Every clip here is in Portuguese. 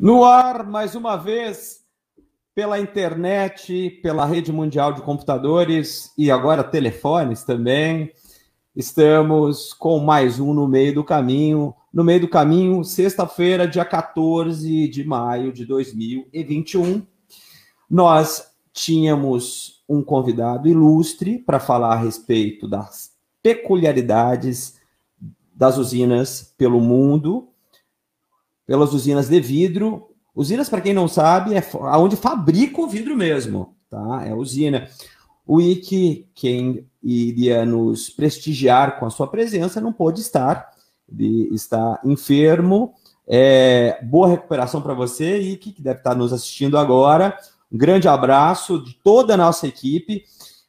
No ar, mais uma vez, pela internet, pela rede mundial de computadores e agora telefones também. Estamos com mais um no meio do caminho. No meio do caminho, sexta-feira, dia 14 de maio de 2021. Nós tínhamos um convidado ilustre para falar a respeito das peculiaridades das usinas pelo mundo pelas usinas de vidro. Usinas, para quem não sabe, é onde fabrica o vidro mesmo, tá? É a usina. O Ike, quem iria nos prestigiar com a sua presença, não pôde estar, ele está enfermo. É, boa recuperação para você, Ike, que deve estar nos assistindo agora. Um grande abraço de toda a nossa equipe,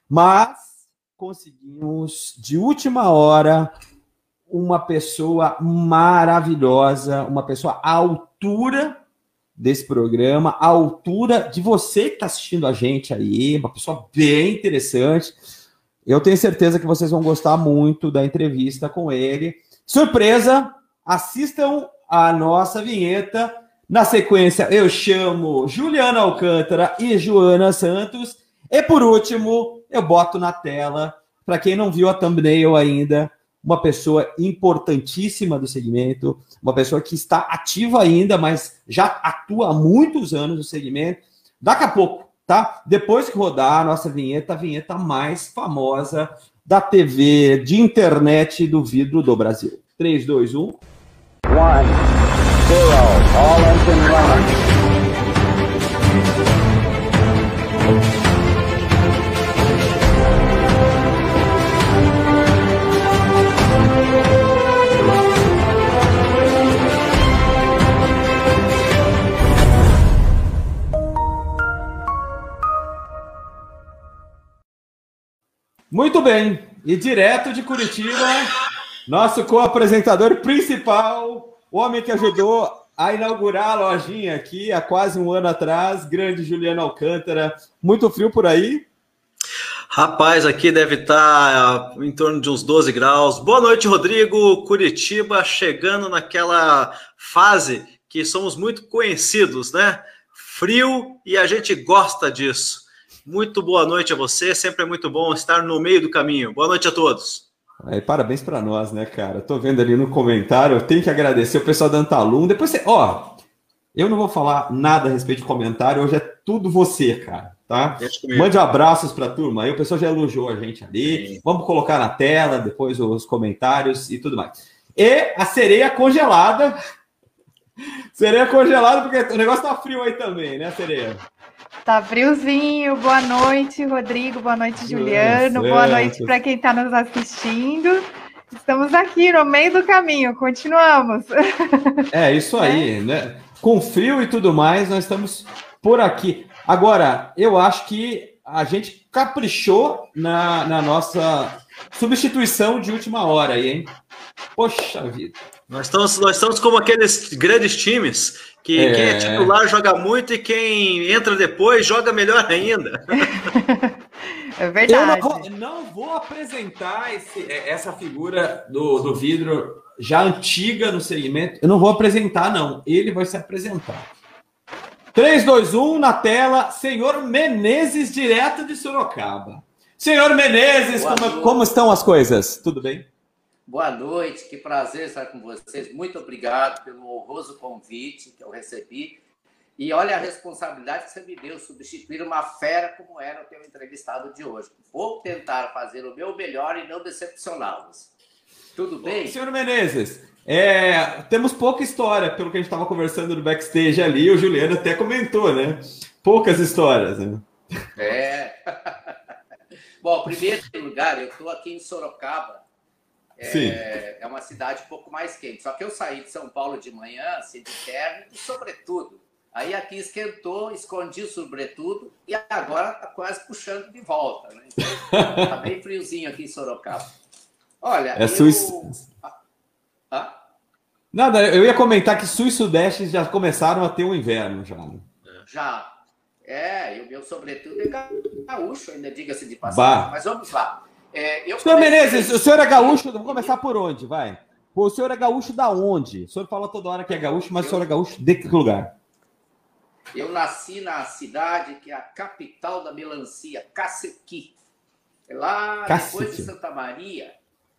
mas conseguimos, de última hora, uma pessoa maravilhosa, uma pessoa à altura desse programa, à altura de você que está assistindo a gente aí, uma pessoa bem interessante. Eu tenho certeza que vocês vão gostar muito da entrevista com ele. Surpresa! Assistam a nossa vinheta. Na sequência, eu chamo Juliana Alcântara e Joana Santos. E por último, eu boto na tela, para quem não viu a thumbnail ainda, uma pessoa importantíssima do segmento, uma pessoa que está ativa ainda, mas já atua há muitos anos no segmento. Daqui a pouco, tá? Depois que rodar a nossa vinheta, a vinheta mais famosa da TV, de internet do vidro do Brasil. 3, 2, 1. 1, 0, all engine running. Muito bem. E direto de Curitiba, nosso co-apresentador principal, o homem que ajudou a inaugurar a lojinha aqui há quase um ano atrás, grande Juliano Alcântara. Muito frio por aí? Rapaz, aqui deve estar em torno de uns 12 graus. Boa noite, Rodrigo. Curitiba chegando naquela fase que somos muito conhecidos, né? Frio e a gente gosta disso. Muito boa noite a você, sempre é muito bom estar no meio do caminho. Boa noite a todos. Aí, parabéns para nós, né, cara? Tô vendo ali no comentário, eu tenho que agradecer o pessoal da Antalum. Depois você, ó, eu não vou falar nada a respeito de comentário, hoje é tudo você, cara, tá? Mande abraços para a turma. Aí o pessoal já elogiou a gente ali. Sim. Vamos colocar na tela depois os comentários e tudo mais. E a sereia congelada. Sereia congelada, porque o negócio tá frio aí também, né, sereia? Tá friozinho. Boa noite, Rodrigo. Boa noite, Juliano. Boa noite para quem está nos assistindo. Estamos aqui no meio do caminho. Continuamos. É isso aí, é. né? Com frio e tudo mais, nós estamos por aqui. Agora, eu acho que a gente caprichou na, na nossa substituição de última hora aí, hein? Poxa vida. Nós estamos, nós estamos como aqueles grandes times que é. quem é titular joga muito e quem entra depois joga melhor ainda. é verdade. Eu não vou, não vou apresentar esse, é, essa figura do, do vidro já antiga no segmento. Eu não vou apresentar, não. Ele vai se apresentar. 3, 2, 1 na tela. Senhor Menezes, direto de Sorocaba. Senhor Menezes, como, como estão as coisas? Tudo bem? Boa noite, que prazer estar com vocês. Muito obrigado pelo honroso convite que eu recebi. E olha a responsabilidade que você me deu, substituir uma fera como era o teu entrevistado de hoje. Vou tentar fazer o meu melhor e não decepcioná-los. Tudo bem? senhor Menezes, é, temos pouca história, pelo que a gente estava conversando no backstage ali, o Juliano até comentou, né? Poucas histórias, né? É. Bom, primeiro lugar, eu estou aqui em Sorocaba, é, é, uma cidade um pouco mais quente. Só que eu saí de São Paulo de manhã, assim, de terno e sobretudo. Aí aqui esquentou, escondi o sobretudo e agora tá quase puxando de volta. Né? Então, tá bem friozinho aqui em Sorocaba. Olha, é eu... Ah? Nada, eu ia comentar que Sul e Sudeste já começaram a ter um inverno já. Né? Já. É, e o meu sobretudo é gaúcho, ainda diga-se de passagem. Mas vamos lá. É, eu senhor Menezes, o senhor é gaúcho, vamos começar por onde, vai? O senhor é gaúcho da onde? O senhor fala toda hora que é gaúcho, mas eu... o senhor é gaúcho de que lugar? Eu nasci na cidade que é a capital da melancia, Cacequi. É lá Cacequi. depois de Santa Maria,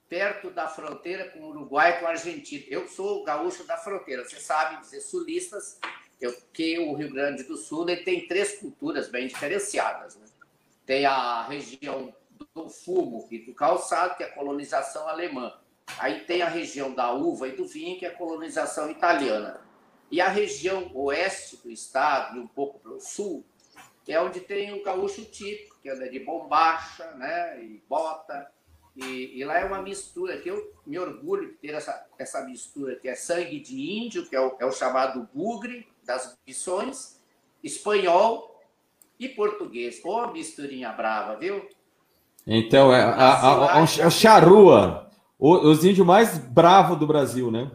perto da fronteira com o Uruguai e com a Argentina. Eu sou gaúcho da fronteira. Você sabe dizer sulistas, eu, que o Rio Grande do Sul tem três culturas bem diferenciadas. Né? Tem a região do fumo e do calçado, que é a colonização alemã. Aí tem a região da uva e do vinho, que é a colonização italiana. E a região oeste do estado, e um pouco para o sul, é onde tem o gaúcho típico, que anda de bombacha, né, e bota. E, e, lá é uma mistura, que eu me orgulho de ter essa, essa mistura, que é sangue de índio, que é o, é o chamado bugre das missões, espanhol e português. Ô, oh, misturinha brava, viu? Então, é, a, a, a, a charrua, os índios mais bravos do Brasil, né?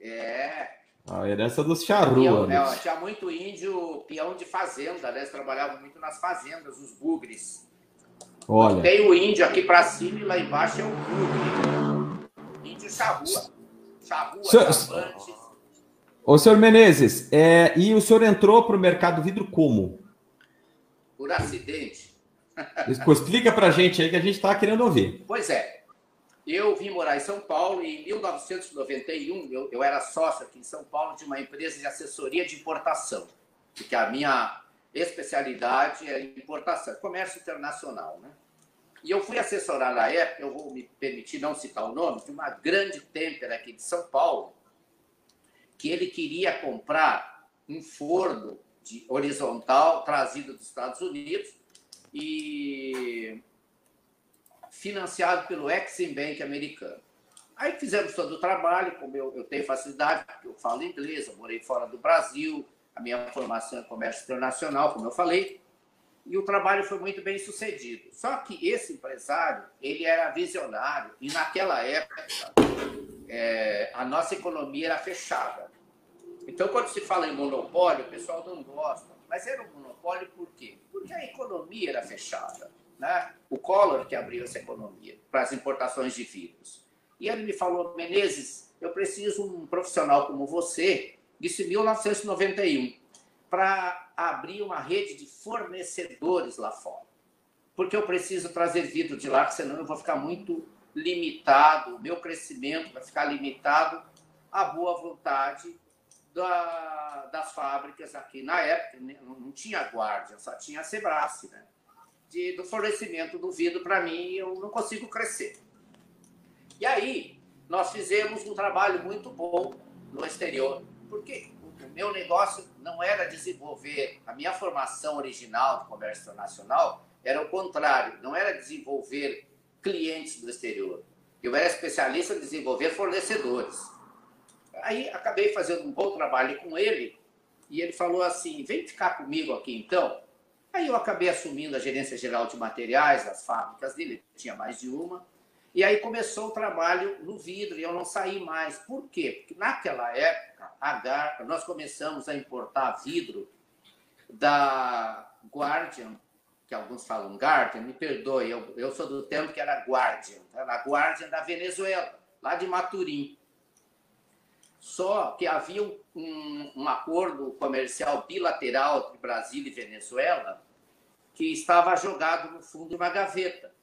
É. A herança dos charrua. Né? É, tinha muito índio peão de fazenda, né? Eles trabalhavam muito nas fazendas, os bugres. Olha. Tem o índio aqui para cima e lá embaixo é o bugre. Índio charrua. Charrua, Senhor... Ô, senhor Menezes, é, e o senhor entrou para o mercado vidro como? Por acidente. Explica para a gente aí que a gente está querendo ouvir. Pois é. Eu vim morar em São Paulo e em 1991 eu, eu era sócio aqui em São Paulo de uma empresa de assessoria de importação, porque a minha especialidade é importação, comércio internacional, né? E eu fui assessorar na época, eu vou me permitir não citar o nome, de uma grande têmpera aqui de São Paulo, que ele queria comprar um forno de horizontal trazido dos Estados Unidos e financiado pelo Exim Bank americano. Aí fizemos todo o trabalho, como eu, eu tenho facilidade, porque eu falo inglês, eu morei fora do Brasil, a minha formação é comércio internacional, como eu falei, e o trabalho foi muito bem sucedido. Só que esse empresário, ele era visionário, e naquela época é, a nossa economia era fechada. Então, quando se fala em monopólio, o pessoal não gosta. Mas era um monopólio por quê? Porque a economia era fechada. Né? O Collor que abriu essa economia para as importações de vidros. E ele me falou, Menezes, eu preciso um profissional como você, disse em 1991, para abrir uma rede de fornecedores lá fora. Porque eu preciso trazer vidro de lá, senão eu vou ficar muito limitado, o meu crescimento vai ficar limitado à boa vontade da, das fábricas aqui. Na época, né, não tinha Guardian, só tinha a né? De, do fornecimento do vidro para mim, eu não consigo crescer. E aí, nós fizemos um trabalho muito bom no exterior, porque o meu negócio não era desenvolver, a minha formação original de comércio internacional era o contrário, não era desenvolver clientes do exterior. Eu era especialista em desenvolver fornecedores. Aí acabei fazendo um bom trabalho com ele e ele falou assim: vem ficar comigo aqui então. Aí eu acabei assumindo a gerência geral de materiais das fábricas dele, tinha mais de uma. E aí começou o trabalho no vidro e eu não saí mais. Por quê? Porque naquela época, a Gar... nós começamos a importar vidro da Guardian, que alguns falam Guardian, me perdoe, eu, eu sou do tempo que era Guardian, era a Guardian da Venezuela, lá de Maturim. Só que havia um, um acordo comercial bilateral entre Brasil e Venezuela que estava jogado no fundo de uma gaveta.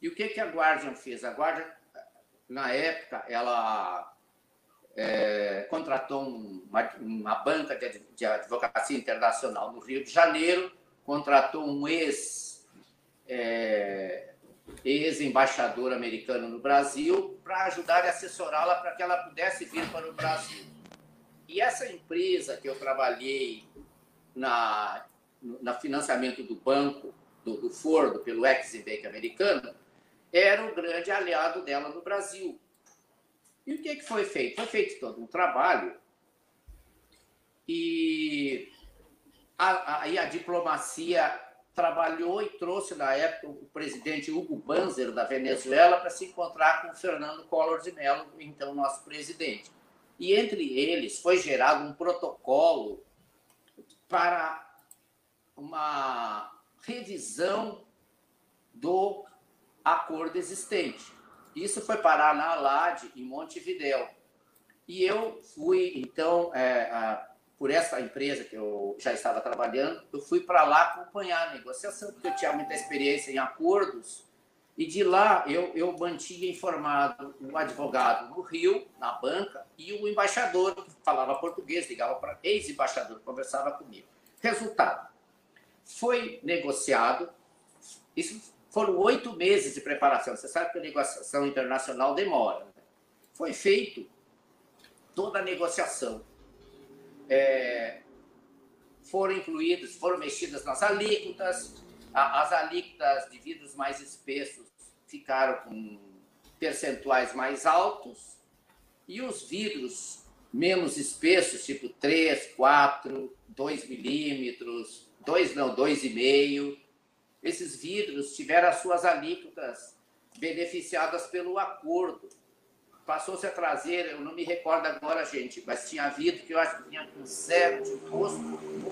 E o que, que a Guardian fez? A Guardian, na época, ela é, contratou uma, uma banca de, de, advocacia internacional no Rio de Janeiro, contratou um ex é, ex-embaixador americano no Brasil, para ajudar e assessorá-la para que ela pudesse vir para o Brasil. E essa empresa que eu trabalhei na, no financiamento do banco, do, do pelo Exim Bank americano, era o grande aliado dela no Brasil. E o que, que foi feito? Foi feito todo um trabalho e a, a, a diplomacia trabalhou e trouxe na época o presidente Hugo Banzer da Venezuela para se encontrar com o Fernando Collor de Mello, então nosso presidente. E entre eles foi gerado um protocolo para uma revisão do acordo existente. Isso foi parar na ALAD, em Montevidéu. E eu fui, então, é, por essa empresa que eu já estava trabalhando, eu fui para lá acompanhar a negociação, porque eu tinha muita experiência em acordos, e de lá eu, eu mantinha informado o advogado no Rio, na banca, e o embaixador, que falava português, ligava para ex-embaixador, conversava comigo. Resultado: foi negociado, isso foram oito meses de preparação. Você sabe que a negociação internacional demora. Né? Foi feito toda a negociação é, foram incluídos, foram mexidas nas alíquotas, as alíquotas de vidros mais espessos ficaram com percentuais mais altos. E os vidros menos espessos, tipo 3, 4, 2 milímetros, 2 não, 2,5, esses vidros tiveram as suas alíquotas beneficiadas pelo acordo passou-se a trazer, eu não me recordo agora, gente, mas tinha havido que eu acho que tinha um zero de imposto,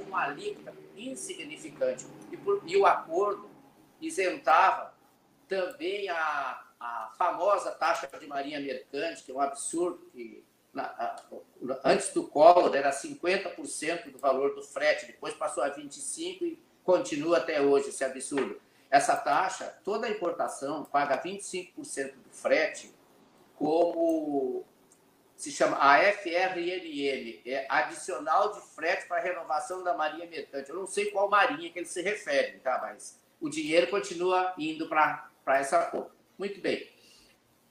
uma alíquota insignificante. E, por, e, o acordo isentava também a, a famosa taxa de marinha mercante, que é um absurdo, que na, a, antes do Collor era 50% do valor do frete, depois passou a 25% e continua até hoje esse absurdo. Essa taxa, toda importação paga 25% do frete como se chama a FRNM, é adicional de frete para renovação da marinha mercante. Eu não sei qual marinha que ele se refere, tá? mas o dinheiro continua indo para essa conta. Muito bem.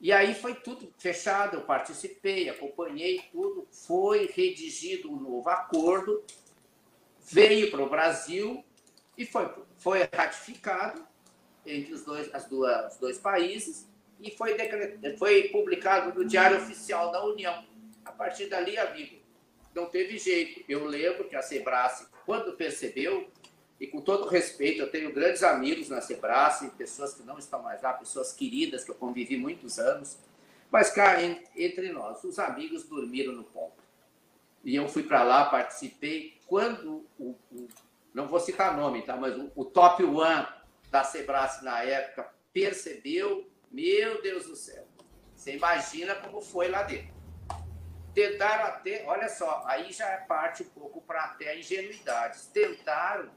E aí foi tudo fechado, eu participei, acompanhei tudo, foi redigido um novo acordo, veio para o Brasil e foi, foi ratificado entre os dois, as duas, os dois países e foi, decret... foi publicado no Diário Oficial da União. A partir dali, amigo, não teve jeito. Eu lembro que a Sebrae, quando percebeu, e com todo respeito, eu tenho grandes amigos na Sebrae, pessoas que não estão mais lá, pessoas queridas que eu convivi muitos anos, mas cá entre nós, os amigos dormiram no ponto. E eu fui para lá, participei. Quando o, o, não vou citar nome, tá? Mas o, o top one da Sebrae na época percebeu meu Deus do céu. Você imagina como foi lá dentro. Tentaram até, olha só, aí já é parte um pouco para até a ingenuidade. Tentaram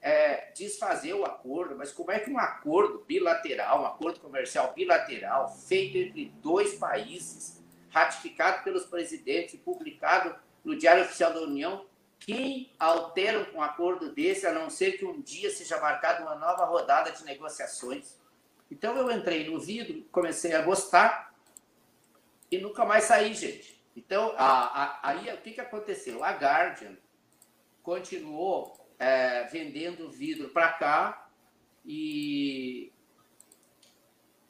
é, desfazer o acordo, mas como é que um acordo bilateral, um acordo comercial bilateral, feito entre dois países, ratificado pelos presidentes e publicado no Diário Oficial da União, quem altera um acordo desse, a não ser que um dia seja marcada uma nova rodada de negociações? Então eu entrei no vidro, comecei a gostar e nunca mais saí, gente. Então, a, a, aí o que, que aconteceu? A Guardian continuou é, vendendo vidro para cá e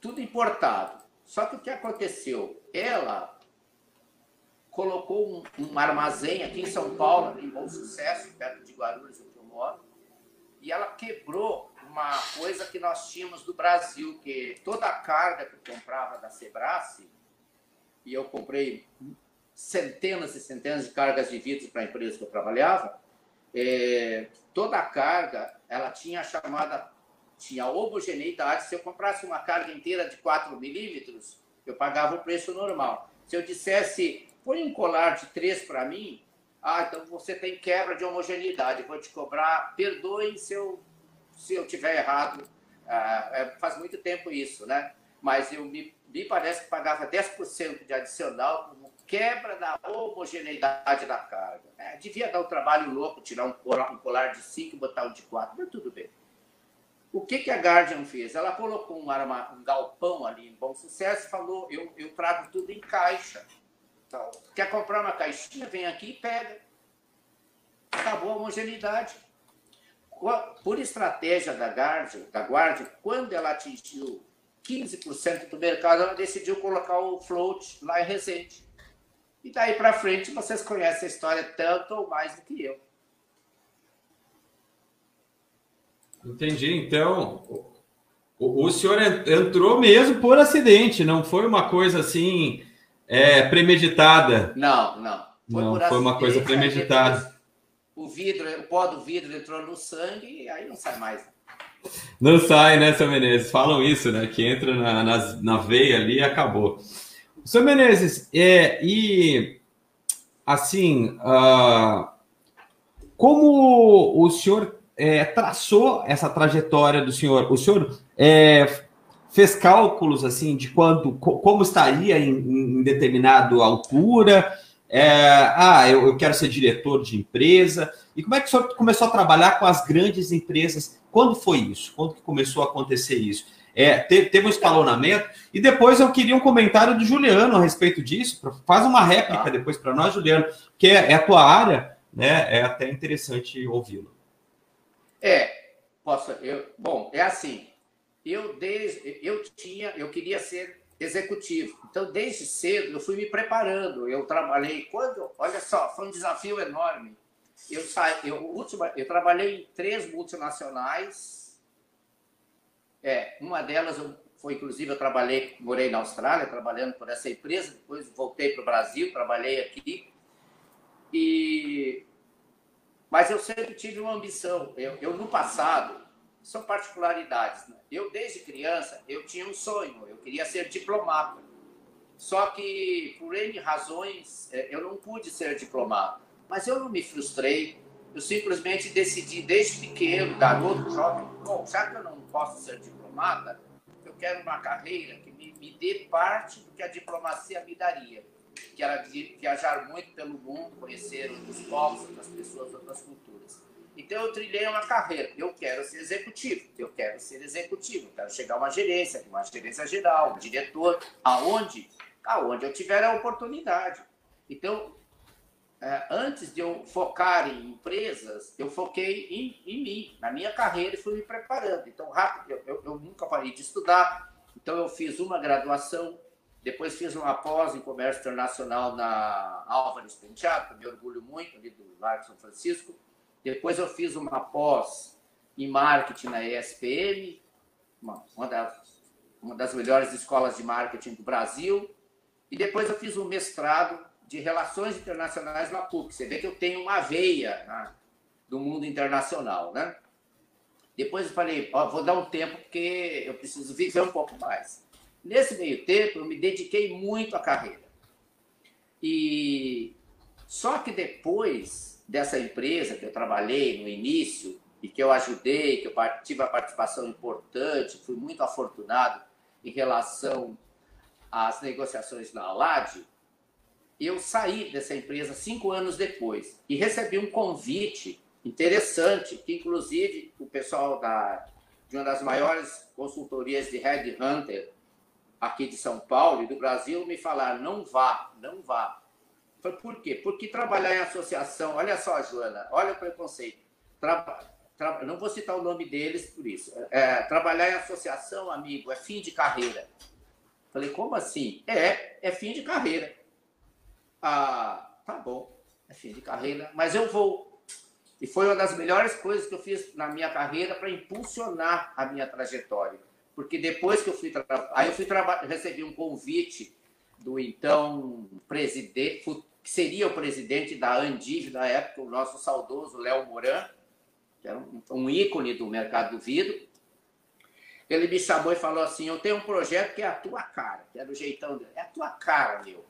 tudo importado. Só que o que aconteceu? Ela colocou um, um armazém aqui em São Paulo, em Bom Sucesso, perto de Guarulhos, onde eu moro, e ela quebrou uma coisa que nós tínhamos do Brasil, que toda a carga que eu comprava da Sebrae, e eu comprei centenas e centenas de cargas de vidro para a empresa que eu trabalhava, é, toda a carga, ela tinha a chamada, tinha homogeneidade. Se eu comprasse uma carga inteira de 4 milímetros, eu pagava o preço normal. Se eu dissesse, põe um colar de 3 para mim, ah, então você tem quebra de homogeneidade, vou te cobrar, perdoe se eu se eu tiver errado, ah, é, faz muito tempo isso, né? Mas eu me, me parece que pagava 10% de adicional como quebra da homogeneidade da carga. É, devia dar um trabalho louco tirar um colar, um colar de 5 e botar um de 4, mas tudo bem. O que, que a Guardian fez? Ela colocou um, arma, um galpão ali em Bom Sucesso e falou: eu, eu trago tudo em caixa. Então, quer comprar uma caixinha? Vem aqui e pega. Acabou a homogeneidade por estratégia da Guardian, da Guardian, quando ela atingiu 15% do mercado, ela decidiu colocar o float lá em Resende. E daí para frente, vocês conhecem a história tanto ou mais do que eu. Entendi. Então, o, o senhor entrou mesmo por acidente, não foi uma coisa assim é, premeditada? Não, não. Foi não, foi uma coisa premeditada o vidro, o pó do vidro entrou no sangue e aí não sai mais. Não sai, né, seu Menezes? Falam isso, né? Que entra na, na, na veia ali e acabou. Seu Menezes, é, e assim, uh, como o senhor é, traçou essa trajetória do senhor? O senhor é, fez cálculos assim de quanto, como estaria em, em determinada altura? É, ah, eu, eu, quero ser diretor de empresa. E como é que o senhor começou a trabalhar com as grandes empresas? Quando foi isso? Quando que começou a acontecer isso? É, teve, teve, um escalonamento. E depois eu queria um comentário do Juliano a respeito disso. Faz uma réplica ah. depois para nós, Juliano, que é, é, a tua área, né? É até interessante ouvi-lo. É, posso. Eu, bom, é assim. Eu desde eu tinha, eu queria ser executivo. Então, desde cedo, eu fui me preparando. Eu trabalhei quando, olha só, foi um desafio enorme. Eu saí, eu, última, eu trabalhei em três multinacionais. É, uma delas eu, foi inclusive eu trabalhei, morei na Austrália, trabalhando por essa empresa. Depois voltei para o Brasil, trabalhei aqui. E mas eu sempre tive uma ambição. Eu, eu no passado são particularidades. Né? Eu, desde criança, eu tinha um sonho, eu queria ser diplomata. Só que, por N razões, é, eu não pude ser diplomata. Mas eu não me frustrei, eu simplesmente decidi, desde pequeno, garoto, jovem, bom, já que eu não posso ser diplomata, eu quero uma carreira que me, me dê parte do que a diplomacia me daria, que era viajar muito pelo mundo, conhecer outros povos, outras pessoas, outras culturas. Então eu trilhei uma carreira. Eu quero ser executivo, eu quero ser executivo, eu quero chegar a uma gerência, uma gerência geral, um diretor, aonde, aonde eu tiver a oportunidade. Então, é, antes de eu focar em empresas, eu foquei em, em mim, na minha carreira e fui me preparando. Então, rápido, eu, eu, eu nunca parei de estudar. Então, eu fiz uma graduação, depois fiz uma pós em comércio internacional na Álvares Penteado, que me orgulho muito, ali do Largo São Francisco. Depois eu fiz uma pós em marketing na ESPM, uma, uma, das, uma das melhores escolas de marketing do Brasil. E depois eu fiz um mestrado de relações internacionais na PUC. Você vê que eu tenho uma veia né, do mundo internacional, né? Depois eu falei, ó, vou dar um tempo porque eu preciso viver um pouco mais. Nesse meio tempo, eu me dediquei muito à carreira. E só que depois dessa empresa que eu trabalhei no início e que eu ajudei, que eu tive a participação importante, fui muito afortunado em relação às negociações na Alad, eu saí dessa empresa cinco anos depois e recebi um convite interessante, que inclusive o pessoal da, de uma das maiores consultorias de Headhunter aqui de São Paulo e do Brasil me falaram, não vá, não vá, por quê? Porque trabalhar em associação, olha só, Joana, olha o preconceito. Tra, tra, não vou citar o nome deles por isso. É, trabalhar em associação, amigo, é fim de carreira. Falei, como assim? É, é fim de carreira. Ah, tá bom, é fim de carreira, mas eu vou. E foi uma das melhores coisas que eu fiz na minha carreira para impulsionar a minha trajetória. Porque depois que eu fui. Aí eu fui recebi um convite do então presidente, que seria o presidente da Andiv na época, o nosso saudoso Léo Moran, que era um, um ícone do mercado do vidro. Ele me chamou e falou assim: Eu tenho um projeto que é a tua cara, que era o jeitão dele. É a tua cara, meu.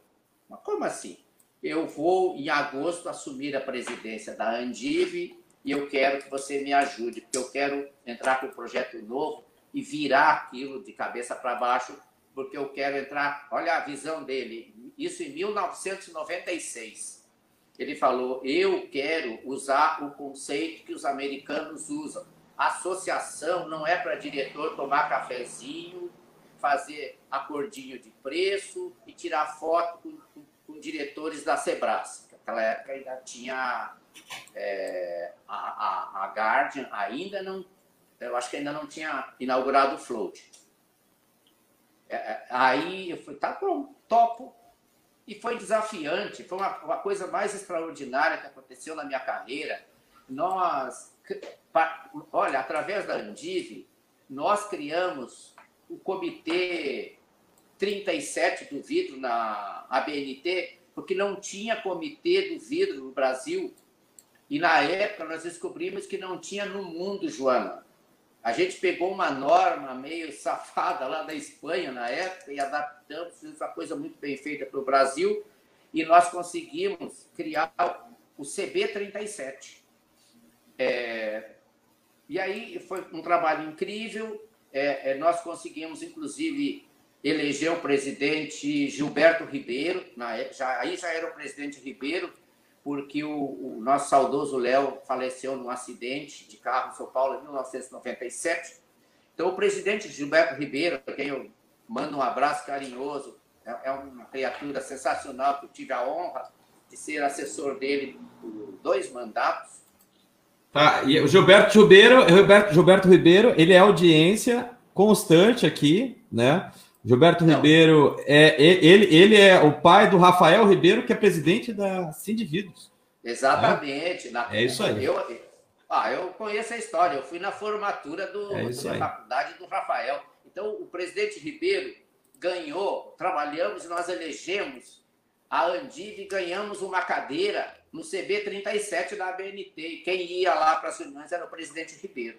Mas como assim? Eu vou, em agosto, assumir a presidência da Andiv e eu quero que você me ajude, porque eu quero entrar com um projeto novo e virar aquilo de cabeça para baixo, porque eu quero entrar. Olha a visão dele isso em 1996. Ele falou: Eu quero usar o conceito que os americanos usam. Associação não é para diretor tomar cafezinho, fazer acordinho de preço e tirar foto com, com, com diretores da Sebras. Naquela época ainda tinha é, a, a, a Guardian, ainda não, eu acho que ainda não tinha inaugurado o Float. É, é aí eu falei, tá bom, topo. E foi desafiante, foi uma, uma coisa mais extraordinária que aconteceu na minha carreira. Nós, olha, através da Andiv, nós criamos o Comitê 37 do Vidro na ABNT, porque não tinha comitê do vidro no Brasil. E na época nós descobrimos que não tinha no mundo, Joana. A gente pegou uma norma meio safada lá da Espanha na época e adaptamos, fizemos uma coisa muito bem feita para o Brasil e nós conseguimos criar o CB37. É, e aí foi um trabalho incrível. É, é, nós conseguimos, inclusive, eleger o presidente Gilberto Ribeiro. Na, é, já, aí já era o presidente Ribeiro, porque o, o nosso saudoso Léo faleceu num acidente de carro em São Paulo em 1997. Então, o presidente Gilberto Ribeiro, a quem eu mando um abraço carinhoso, é, é uma criatura sensacional que eu tive a honra de ser assessor dele por dois mandatos. Tá, e o Gilberto Ribeiro, Gilberto, Gilberto Ribeiro, ele é audiência constante aqui, né? Gilberto Não. Ribeiro, é, ele, ele é o pai do Rafael Ribeiro, que é presidente da Sindivíduos. Exatamente. É, na, é isso aí. Eu, ah, eu conheço a história, eu fui na formatura do, é da faculdade do Rafael. Então, o presidente Ribeiro ganhou, trabalhamos e nós elegemos a Andiv e ganhamos uma cadeira no CB37 da ABNT. E quem ia lá para as reuniões era o presidente Ribeiro.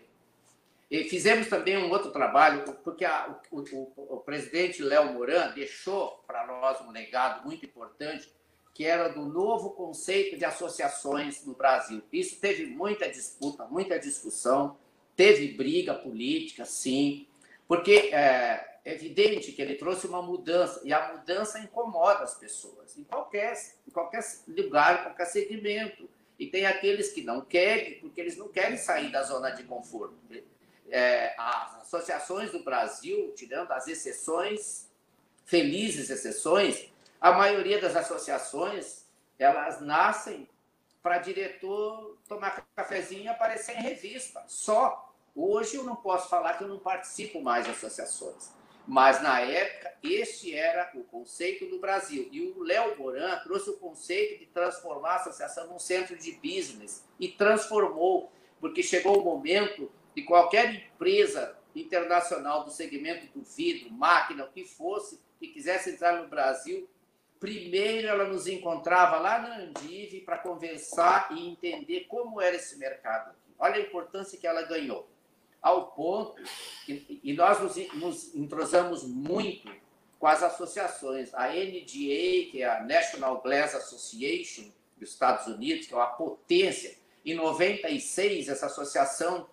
E fizemos também um outro trabalho, porque a, o, o, o, presidente Léo Moran deixou para nós um legado muito importante, que era do novo conceito de associações no Brasil. Isso teve muita disputa, muita discussão, teve briga política, sim, porque é, é evidente que ele trouxe uma mudança, e a mudança incomoda as pessoas, em qualquer, em qualquer lugar, em qualquer segmento. E tem aqueles que não querem, porque eles não querem sair da zona de conforto. É, as associações do Brasil, tirando as exceções, felizes exceções, a maioria das associações, elas nascem para diretor tomar cafezinho e aparecer em revista, só. Hoje eu não posso falar que eu não participo mais de associações. Mas na época, este era o conceito do Brasil. E o Léo Moran trouxe o conceito de transformar a associação num centro de business. E transformou, porque chegou o momento de qualquer empresa internacional do segmento do vidro, máquina, o que fosse, que quisesse entrar no Brasil, primeiro ela nos encontrava lá na Andive para conversar e entender como era esse mercado. Olha a importância que ela ganhou ao ponto que, e nós nos, nos entrosamos muito com as associações. A NDA, que é a National Glass Association dos Estados Unidos, que é uma potência. Em 96, essa associação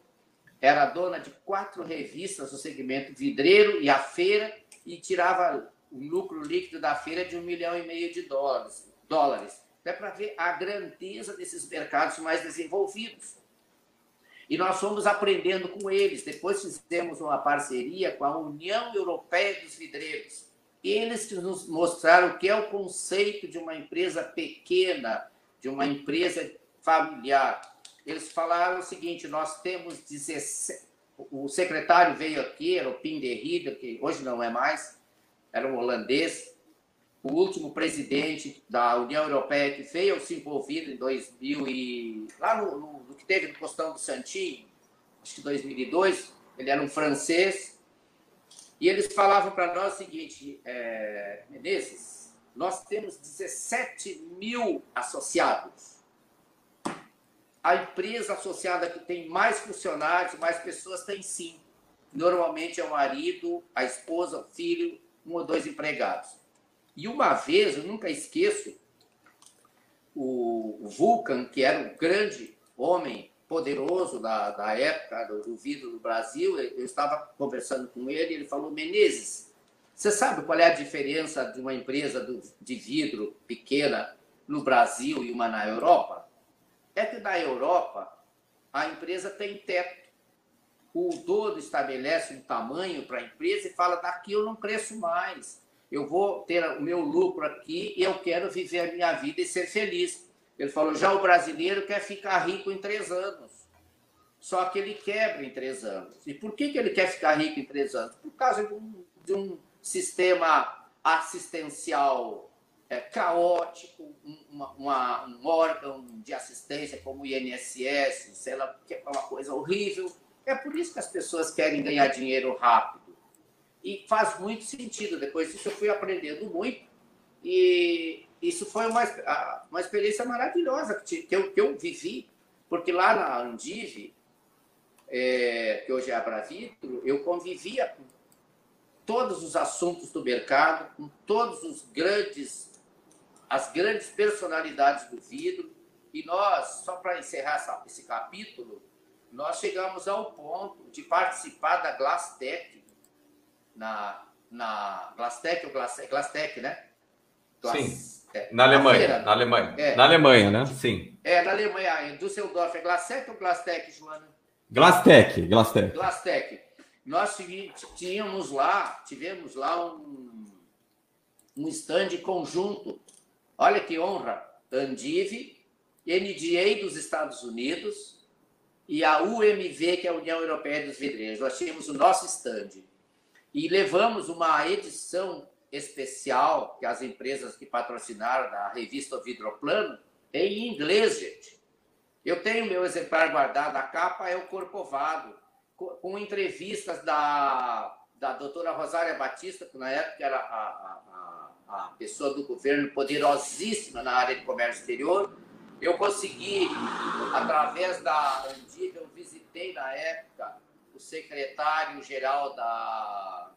era dona de quatro revistas do segmento vidreiro e a feira e tirava o lucro líquido da feira de um milhão e meio de dólares. dólares. É para ver a grandeza desses mercados mais desenvolvidos. E nós fomos aprendendo com eles. Depois fizemos uma parceria com a União Europeia dos Vidreiros. Eles que nos mostraram o que é o conceito de uma empresa pequena, de uma empresa familiar. Eles falaram o seguinte: nós temos 17. O secretário veio aqui, era o Pim de Rieder, que hoje não é mais, era um holandês. O último presidente da União Europeia que veio se envolvido em 2000 e lá no, no que teve no Costão do Santinho, acho que 2002, ele era um francês, e eles falavam para nós o seguinte, é, Menezes, nós temos 17 mil associados. A empresa associada que tem mais funcionários, mais pessoas, tem sim. Normalmente é o marido, a esposa, o filho, um ou dois empregados. E uma vez, eu nunca esqueço, o Vulcan, que era um grande homem poderoso da, da época do, vidro do Brasil, eu estava conversando com ele, ele falou, Menezes, você sabe qual é a diferença de uma empresa do, de vidro pequena no Brasil e uma na Europa? É que na Europa a empresa tem teto. O dono estabelece um tamanho para a empresa e fala: daqui eu não cresço mais. Eu vou ter o meu lucro aqui e eu quero viver a minha vida e ser feliz. Ele falou: já o brasileiro quer ficar rico em três anos. Só que ele quebra em três anos. E por que, que ele quer ficar rico em três anos? Por causa de um, de um sistema assistencial é, caótico, uma, uma, um órgão de assistência como o INSS, sei lá, que é uma coisa horrível. É por isso que as pessoas querem ganhar dinheiro rápido. E faz muito sentido. Depois disso, eu fui aprendendo muito. E isso foi uma, uma experiência maravilhosa que, eu, que eu vivi, porque lá na Andive, é, que hoje é a Bravitro, eu convivia com todos os assuntos do mercado, com todos os grandes, as grandes personalidades do vidro, E nós, só para encerrar esse capítulo, nós chegamos ao ponto de participar da Glasstec, na, na Glasstec ou Glasstec, Glasstec né? Sim, é, na Alemanha, feira, na Alemanha. É, na Alemanha, né? Sim. É, na Alemanha, em Düsseldorf, é Glasstec ou Glasstec, Joana? Glasstec, Glasstec. Glasstec. Nós tínhamos lá, tivemos lá um, um stand conjunto. Olha que honra! Andive, NDA dos Estados Unidos e a UMV, que é a União Europeia dos Vidreiros. Nós tínhamos o nosso stand. E levamos uma edição especial que as empresas que patrocinaram da revista Vidroplano em inglês, gente. Eu tenho meu exemplar guardado, a capa é o Corcovado, com entrevistas da, da doutora Rosária Batista, que na época era a, a, pessoa do governo poderosíssima na área de comércio exterior. Eu consegui, através da Andiga, eu visitei na época o secretário-geral da,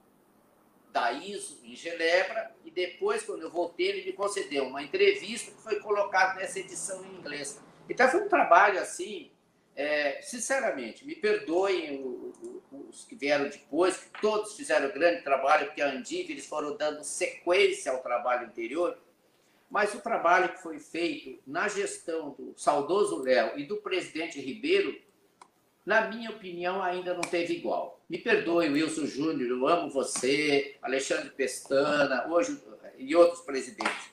da ISO em Genebra, e depois, quando eu voltei, ele me concedeu uma entrevista que foi colocada nessa edição em inglês. Então, foi um trabalho assim é, sinceramente, me perdoem os que vieram depois, que todos fizeram grande trabalho, porque a Andiv eles foram dando sequência ao trabalho anterior, mas o trabalho que foi feito na gestão do saudoso Léo e do presidente Ribeiro, na minha opinião, ainda não teve igual. Me perdoe, Wilson Júnior, eu amo você, Alexandre Pestana, hoje e outros presidentes.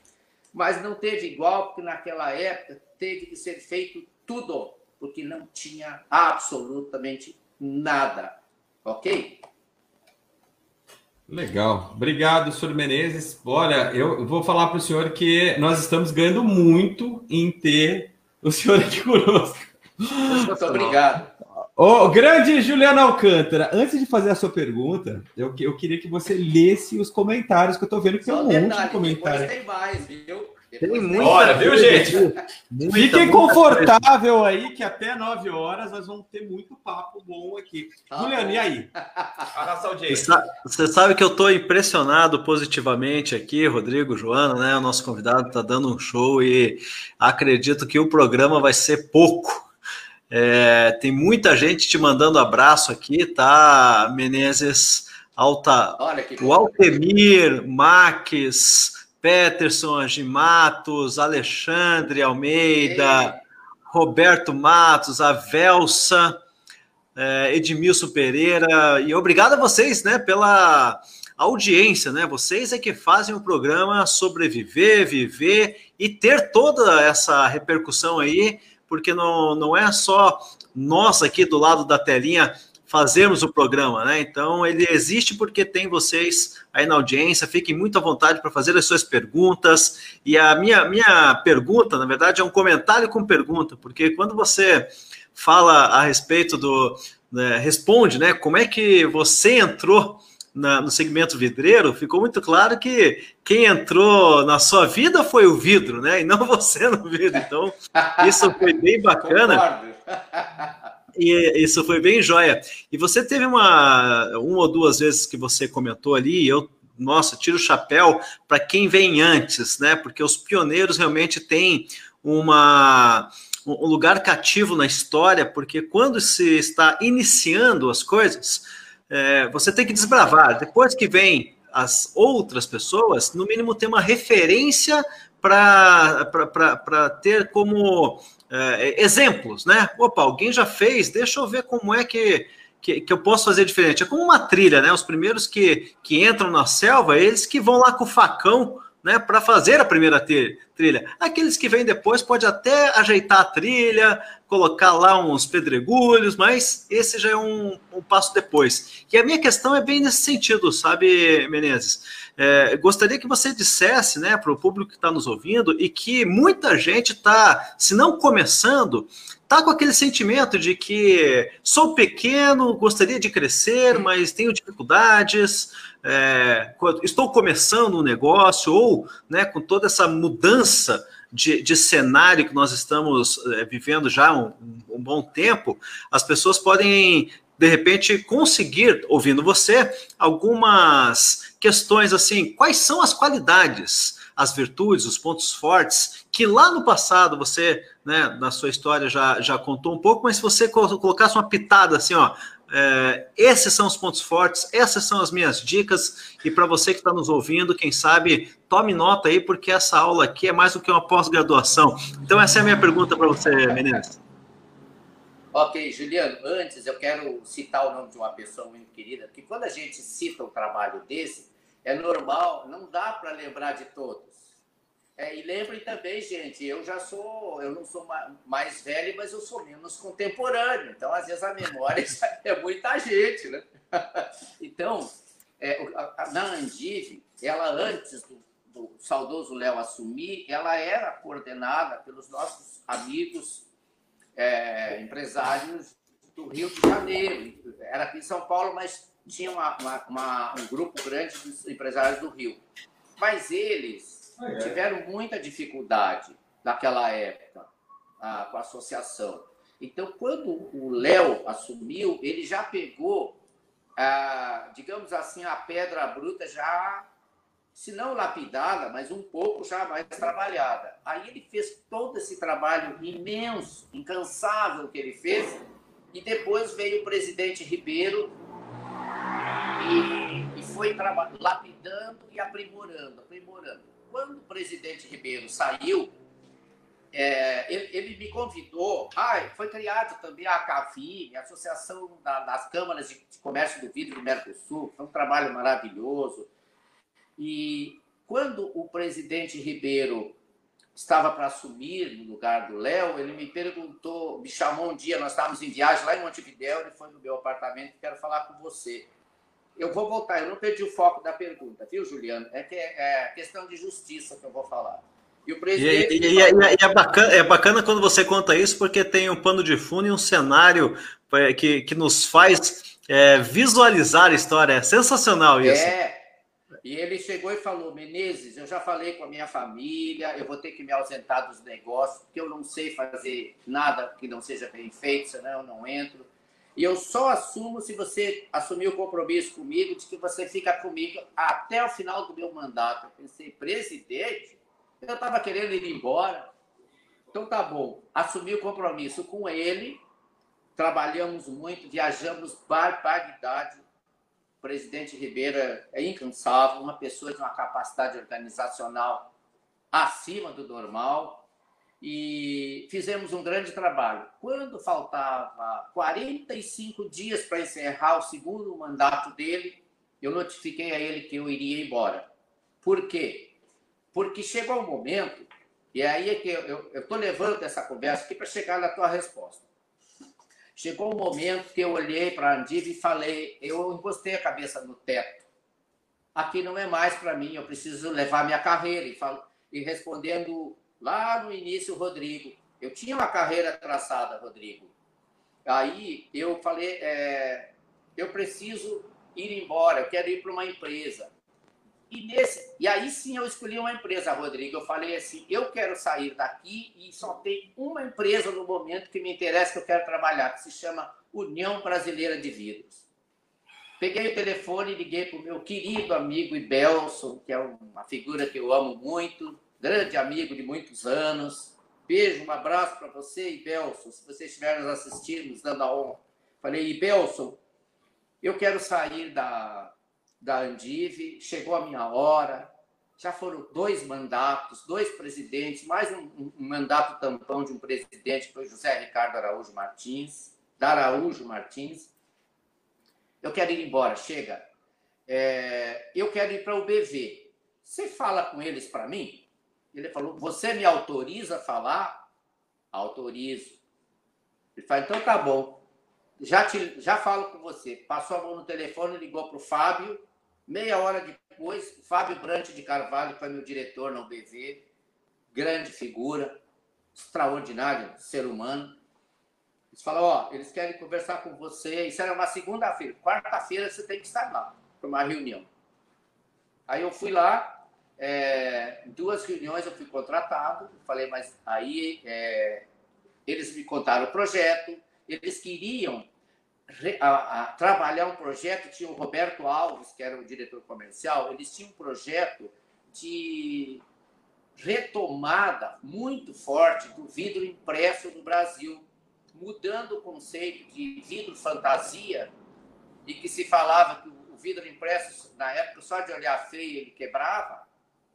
Mas não teve igual, porque naquela época teve que ser feito tudo porque não tinha absolutamente nada. Ok? Legal. Obrigado, senhor Menezes. Olha, eu vou falar para o senhor que nós estamos ganhando muito em ter o senhor aqui conosco. Muito obrigado. O grande Juliano Alcântara, antes de fazer a sua pergunta, eu, eu queria que você lesse os comentários, que eu estou vendo que Só tem um monte de comentários. Tem mais, viu? Tem muita Olha, viu, gente? Muita, Fiquem confortável aí, que até 9 horas nós vamos ter muito papo bom aqui. Ah, Juliano, e aí? A nossa audiência. Você sabe que eu estou impressionado positivamente aqui, Rodrigo, Joana, né? O nosso convidado está dando um show e acredito que o programa vai ser pouco. É, tem muita gente te mandando abraço aqui, tá? Menezes, Alta, o Altemir, Max. Peterson, Agimatos, Alexandre Almeida, Roberto Matos, a Velsa, é, Edmilson Pereira, e obrigado a vocês, né, pela audiência, né? Vocês é que fazem o programa sobreviver, viver e ter toda essa repercussão aí, porque não, não é só nós aqui do lado da telinha fazermos o programa, né? Então ele existe porque tem vocês aí na audiência. Fiquem muito à vontade para fazer as suas perguntas. E a minha, minha pergunta, na verdade, é um comentário com pergunta, porque quando você fala a respeito do. Né, responde, né? Como é que você entrou na, no segmento vidreiro, ficou muito claro que quem entrou na sua vida foi o vidro, né? E não você no vidro. Então, isso foi bem bacana. E isso foi bem joia. E você teve uma, uma ou duas vezes que você comentou ali, eu, nossa, tiro o chapéu para quem vem antes, né? Porque os pioneiros realmente têm uma um lugar cativo na história, porque quando se está iniciando as coisas, é, você tem que desbravar. Depois que vem as outras pessoas, no mínimo ter uma referência para ter como é, exemplos, né? Opa, alguém já fez, deixa eu ver como é que, que, que, eu posso fazer diferente. É como uma trilha, né? Os primeiros que, que entram na selva, eles que vão lá com o facão né, para fazer a primeira trilha. Aqueles que vêm depois pode até ajeitar a trilha, colocar lá uns pedregulhos, mas esse já é um, um passo depois. E a minha questão é bem nesse sentido, sabe, Menezes? É, gostaria que você dissesse né, para o público que está nos ouvindo e que muita gente está, se não começando, está com aquele sentimento de que sou pequeno, gostaria de crescer, mas tenho dificuldades, é, estou começando um negócio, ou né, com toda essa mudança de, de cenário que nós estamos é, vivendo já um, um bom tempo, as pessoas podem de repente conseguir, ouvindo você, algumas questões assim, quais são as qualidades, as virtudes, os pontos fortes, que lá no passado você, né, na sua história já, já contou um pouco, mas se você colocasse uma pitada assim, ó, é, esses são os pontos fortes, essas são as minhas dicas. E para você que está nos ouvindo, quem sabe, tome nota aí, porque essa aula aqui é mais do que uma pós-graduação. Então, essa é a minha pergunta para você, meninas. Ok, Juliano, antes eu quero citar o nome de uma pessoa muito querida, que quando a gente cita um trabalho desse, é normal, não dá para lembrar de todos. É, e lembrem também, gente, eu já sou, eu não sou mais velho, mas eu sou menos contemporâneo. Então, às vezes, a memória é muita gente, né? Então, é, na Andive, ela antes do, do saudoso Léo assumir, ela era coordenada pelos nossos amigos é, empresários do Rio de Janeiro. Era aqui em São Paulo, mas tinha uma, uma, uma, um grupo grande de empresários do Rio. Mas eles tiveram muita dificuldade naquela época a, com a associação. Então, quando o Léo assumiu, ele já pegou, a, digamos assim, a pedra bruta já, se não lapidada, mas um pouco já mais trabalhada. Aí ele fez todo esse trabalho imenso, incansável que ele fez, e depois veio o presidente Ribeiro e, e foi lapidando e aprimorando, aprimorando quando o presidente Ribeiro saiu, é, ele, ele, me convidou. Ah, foi criado também a ACAVI, a Associação da, das Câmaras de Comércio do Vidro do Mercosul. Foi um trabalho maravilhoso. E quando o presidente Ribeiro estava para assumir no lugar do Léo, ele me perguntou, me chamou um dia, nós estávamos em viagem lá em Montevidéu, ele foi no meu apartamento, quero falar com você eu vou voltar, eu não perdi o foco da pergunta, viu, Juliano? É que é, é questão de justiça que eu vou falar. E o presidente. E, e, e, e, é, bacana, é bacana quando você conta isso, porque tem um pano de fundo e um cenário é, que, que nos faz é, visualizar a história. É sensacional isso. É. E ele chegou e falou: Menezes, eu já falei com a minha família, eu vou ter que me ausentar dos negócios, porque eu não sei fazer nada que não seja bem feito, senão eu não entro. E eu só assumo se você assumir o compromisso comigo de que você fica comigo até o final do meu mandato. Eu pensei, presidente, eu estava querendo ir embora. Então tá bom, assumi o compromisso com ele, trabalhamos muito, viajamos barbaridade. O presidente Ribeiro é incansável, uma pessoa de uma capacidade organizacional acima do normal e fizemos um grande trabalho. Quando faltava 45 dias para encerrar o segundo mandato dele, eu notifiquei a ele que eu iria embora. Por quê? Porque chegou um momento, e aí é que eu estou levando essa conversa aqui para chegar na tua resposta. Chegou um momento que eu olhei para a Andiva e falei, eu encostei a cabeça no teto. Aqui não é mais para mim, eu preciso levar minha carreira. E, falo, e respondendo Lá no início, Rodrigo, eu tinha uma carreira traçada, Rodrigo. Aí eu falei, é, eu preciso ir embora, eu quero ir para uma empresa. E, nesse, e aí sim eu escolhi uma empresa, Rodrigo. Eu falei assim: eu quero sair daqui e só tem uma empresa no momento que me interessa, que eu quero trabalhar, que se chama União Brasileira de Vidros. Peguei o telefone e liguei para o meu querido amigo Ibelson, que é uma figura que eu amo muito, grande amigo de muitos anos. Beijo, um abraço para você e Belson, se você estiver nos assistindo, nos dando a honra. Falei, e Belson, eu quero sair da, da Andive, chegou a minha hora, já foram dois mandatos, dois presidentes, mais um, um, mandato tampão de um presidente, foi José Ricardo Araújo Martins, da Araújo Martins. Eu quero ir embora, chega. É, eu quero ir para o BV. Você fala com eles para mim? Ele falou: Você me autoriza a falar? Autorizo. Ele falou: Então tá bom. Já, te, já falo com você. Passou a mão no telefone, ligou para o Fábio. Meia hora depois, Fábio Brante de Carvalho, que foi meu diretor na UBV, grande figura, extraordinário ser humano. Eles falaram: Ó, eles querem conversar com você. Isso era uma segunda-feira. Quarta-feira você tem que estar lá para uma reunião. Aí eu fui lá, é, duas reuniões eu fui contratado, falei, mas aí é, eles me contaram o projeto, eles queriam re, a, a, trabalhar um projeto, tinha o Roberto Alves, que era o diretor comercial, eles tinham um projeto de retomada muito forte do vidro impresso no Brasil, mudando o conceito de vidro fantasia e que se falava que o vidro impresso, na época, só de olhar feio ele quebrava.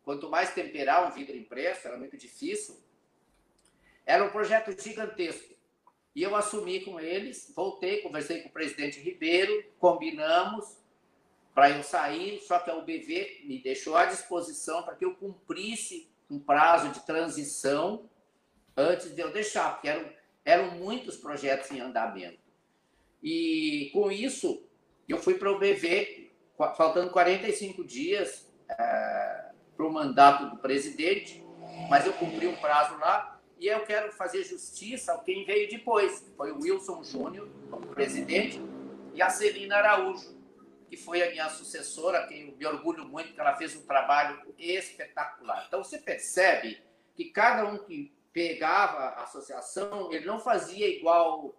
Quanto mais temperar um vidro impresso, era muito difícil. Era um projeto gigantesco. E eu assumi com eles, voltei, conversei com o presidente Ribeiro, combinamos para eu sair, só que a UBV me deixou à disposição para que eu cumprisse um prazo de transição antes de eu deixar, porque eram, eram muitos projetos em andamento. E com isso, eu fui para o UBV, faltando 45 dias é, para o mandato do presidente, mas eu cumpri um prazo lá e eu quero fazer justiça ao quem veio depois. Foi o Wilson Júnior, como presidente, e a Celina Araújo, que foi a minha sucessora, quem eu me orgulho muito, porque ela fez um trabalho espetacular. Então, você percebe que cada um que pegava a associação, ele não fazia igual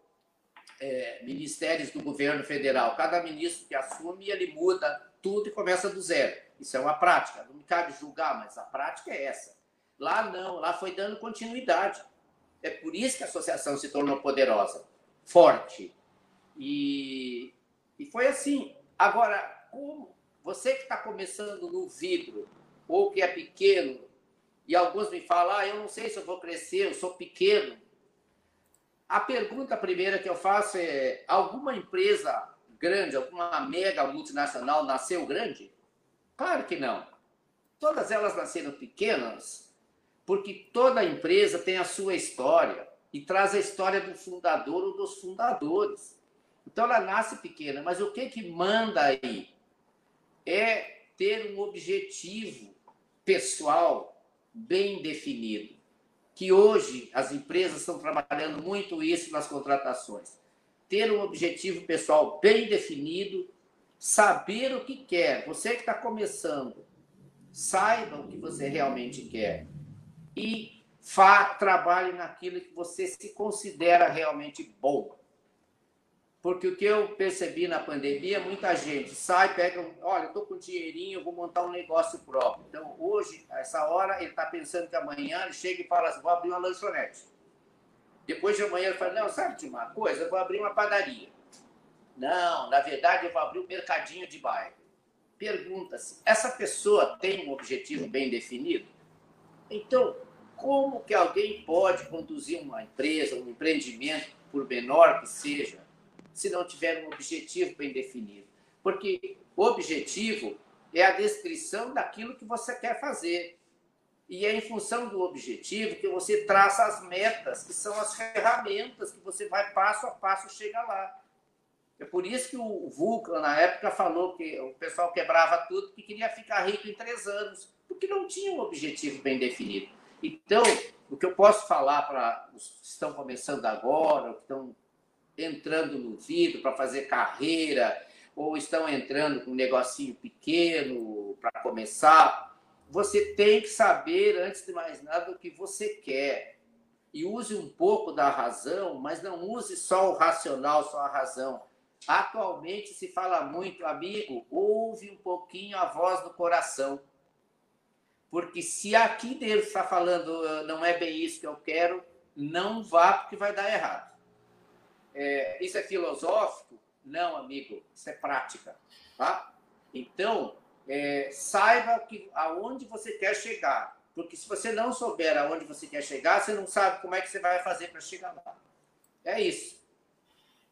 é, ministérios do governo federal. Cada ministro que assume, ele muda tudo e começa do zero. Isso é uma prática. Não me cabe julgar, mas a prática é essa. Lá não, lá foi dando continuidade. É por isso que a associação se tornou poderosa, forte. E, e foi assim. Agora, como você que está começando no vidro, ou que é pequeno, e alguns me falam, ah, eu não sei se eu vou crescer, eu sou pequeno. A pergunta primeira que eu faço é: alguma empresa grande, alguma mega multinacional nasceu grande? Claro que não. Todas elas nasceram pequenas porque toda empresa tem a sua história e traz a história do fundador ou dos fundadores. Então ela nasce pequena, mas o que que manda aí é ter um objetivo pessoal bem definido. Que hoje as empresas estão trabalhando muito isso nas contratações. Ter um objetivo pessoal bem definido, saber o que quer. Você que está começando, saiba o que você realmente quer e trabalhe naquilo que você se considera realmente bom. Porque o que eu percebi na pandemia, muita gente sai, pega, olha, estou com dinheirinho, vou montar um negócio próprio. Então, hoje, a essa hora, ele está pensando que amanhã ele chega e fala assim, vou abrir uma lanchonete. Depois de amanhã ele fala, não, sabe de uma coisa? Eu vou abrir uma padaria. Não, na verdade eu vou abrir um mercadinho de bairro. Pergunta-se, essa pessoa tem um objetivo bem definido? Então, como que alguém pode conduzir uma empresa, um empreendimento, por menor que seja, se não tiver um objetivo bem definido? Porque o objetivo é a descrição daquilo que você quer fazer. E é em função do objetivo que você traça as metas, que são as ferramentas que você vai passo a passo chegar lá. É por isso que o Vulcan, na época, falou que o pessoal quebrava tudo, que queria ficar rico em três anos porque não tinha um objetivo bem definido. Então, o que eu posso falar para os que estão começando agora, que estão entrando no vidro para fazer carreira, ou estão entrando com um negocinho pequeno para começar, você tem que saber, antes de mais nada, o que você quer. E use um pouco da razão, mas não use só o racional, só a razão. Atualmente se fala muito, amigo, ouve um pouquinho a voz do coração. Porque se aqui Deus está falando ah, não é bem isso que eu quero, não vá porque vai dar errado. É, isso é filosófico? Não, amigo, isso é prática. Tá? Então, é, saiba que, aonde você quer chegar. Porque se você não souber aonde você quer chegar, você não sabe como é que você vai fazer para chegar lá. É isso.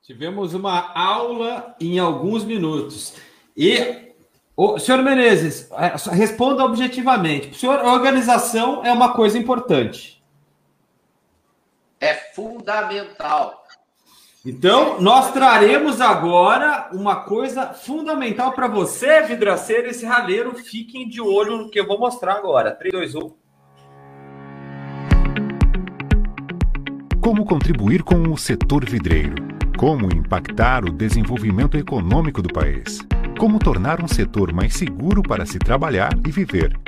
Tivemos uma aula em alguns minutos. E o senhor Menezes, é, responda objetivamente. O senhor, organização é uma coisa importante. É fundamental. Então, nós traremos agora uma coisa fundamental para você, vidraceiro e serralheiro. Fiquem de olho no que eu vou mostrar agora. 3, 2, 1. Como contribuir com o setor vidreiro? Como impactar o desenvolvimento econômico do país? Como tornar um setor mais seguro para se trabalhar e viver.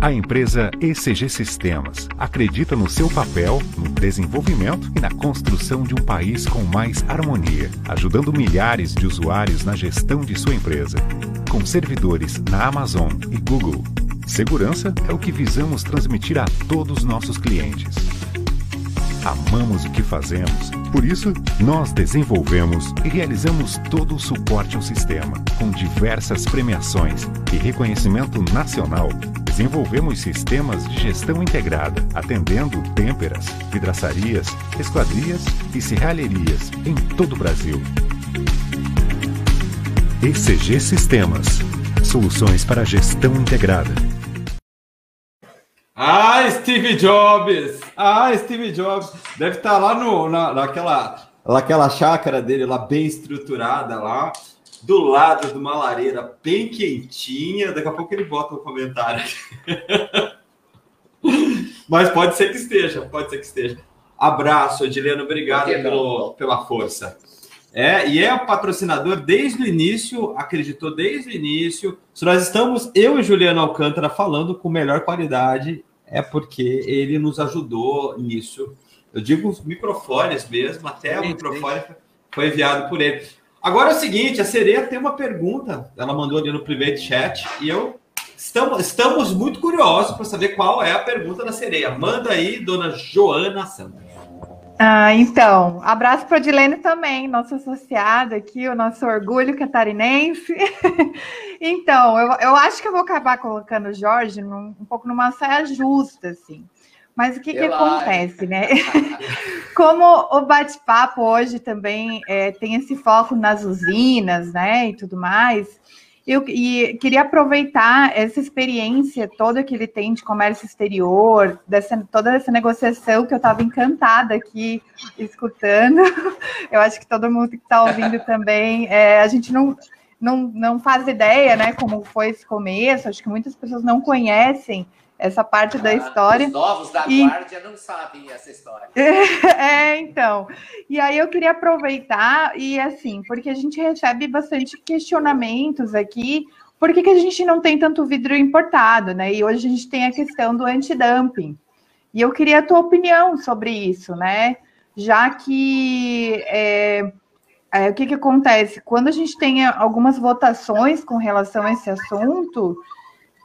A empresa ECG Sistemas acredita no seu papel no desenvolvimento e na construção de um país com mais harmonia, ajudando milhares de usuários na gestão de sua empresa. Com servidores na Amazon e Google, Segurança é o que visamos transmitir a todos nossos clientes. Amamos o que fazemos, por isso, nós desenvolvemos e realizamos todo o suporte ao sistema, com diversas premiações e reconhecimento nacional. Desenvolvemos sistemas de gestão integrada, atendendo têmperas, vidraçarias, esquadrias e serralherias em todo o Brasil. ECG Sistemas Soluções para gestão integrada. Ah, Steve Jobs! Ah, Steve Jobs! Deve estar lá no, na, naquela, naquela chácara dele, lá bem estruturada, lá, do lado de uma lareira bem quentinha. Daqui a pouco ele bota um comentário. Mas pode ser que esteja, pode ser que esteja. Abraço, Ediliano, obrigado pelo, pela força. É, e é o patrocinador desde o início, acreditou desde o início. Se nós estamos, eu e Juliano Alcântara, falando com melhor qualidade, é porque ele nos ajudou nisso. Eu digo os microfones mesmo, até o microfone foi enviado por ele. Agora é o seguinte, a Sereia tem uma pergunta, ela mandou ali no private chat, e eu estamos, estamos muito curiosos para saber qual é a pergunta da Sereia. Manda aí, dona Joana Santos. Ah, então, abraço para a Dilene também, nosso associado aqui, o nosso orgulho catarinense. então, eu, eu acho que eu vou acabar colocando o Jorge num, um pouco numa saia justa, assim. Mas o que, que acontece, né? Como o bate-papo hoje também é, tem esse foco nas usinas, né, e tudo mais, eu e queria aproveitar essa experiência toda que ele tem de comércio exterior, dessa, toda essa negociação que eu estava encantada aqui escutando. Eu acho que todo mundo que está ouvindo também, é, a gente não, não, não faz ideia, né, como foi esse começo. Acho que muitas pessoas não conhecem essa parte ah, da história. Os novos da e... guarda não sabem essa história. é, então. E aí eu queria aproveitar e assim, porque a gente recebe bastante questionamentos aqui, por que, que a gente não tem tanto vidro importado, né? E hoje a gente tem a questão do antidumping. E eu queria a tua opinião sobre isso, né? Já que é, é, o que, que acontece? Quando a gente tem algumas votações com relação a esse assunto,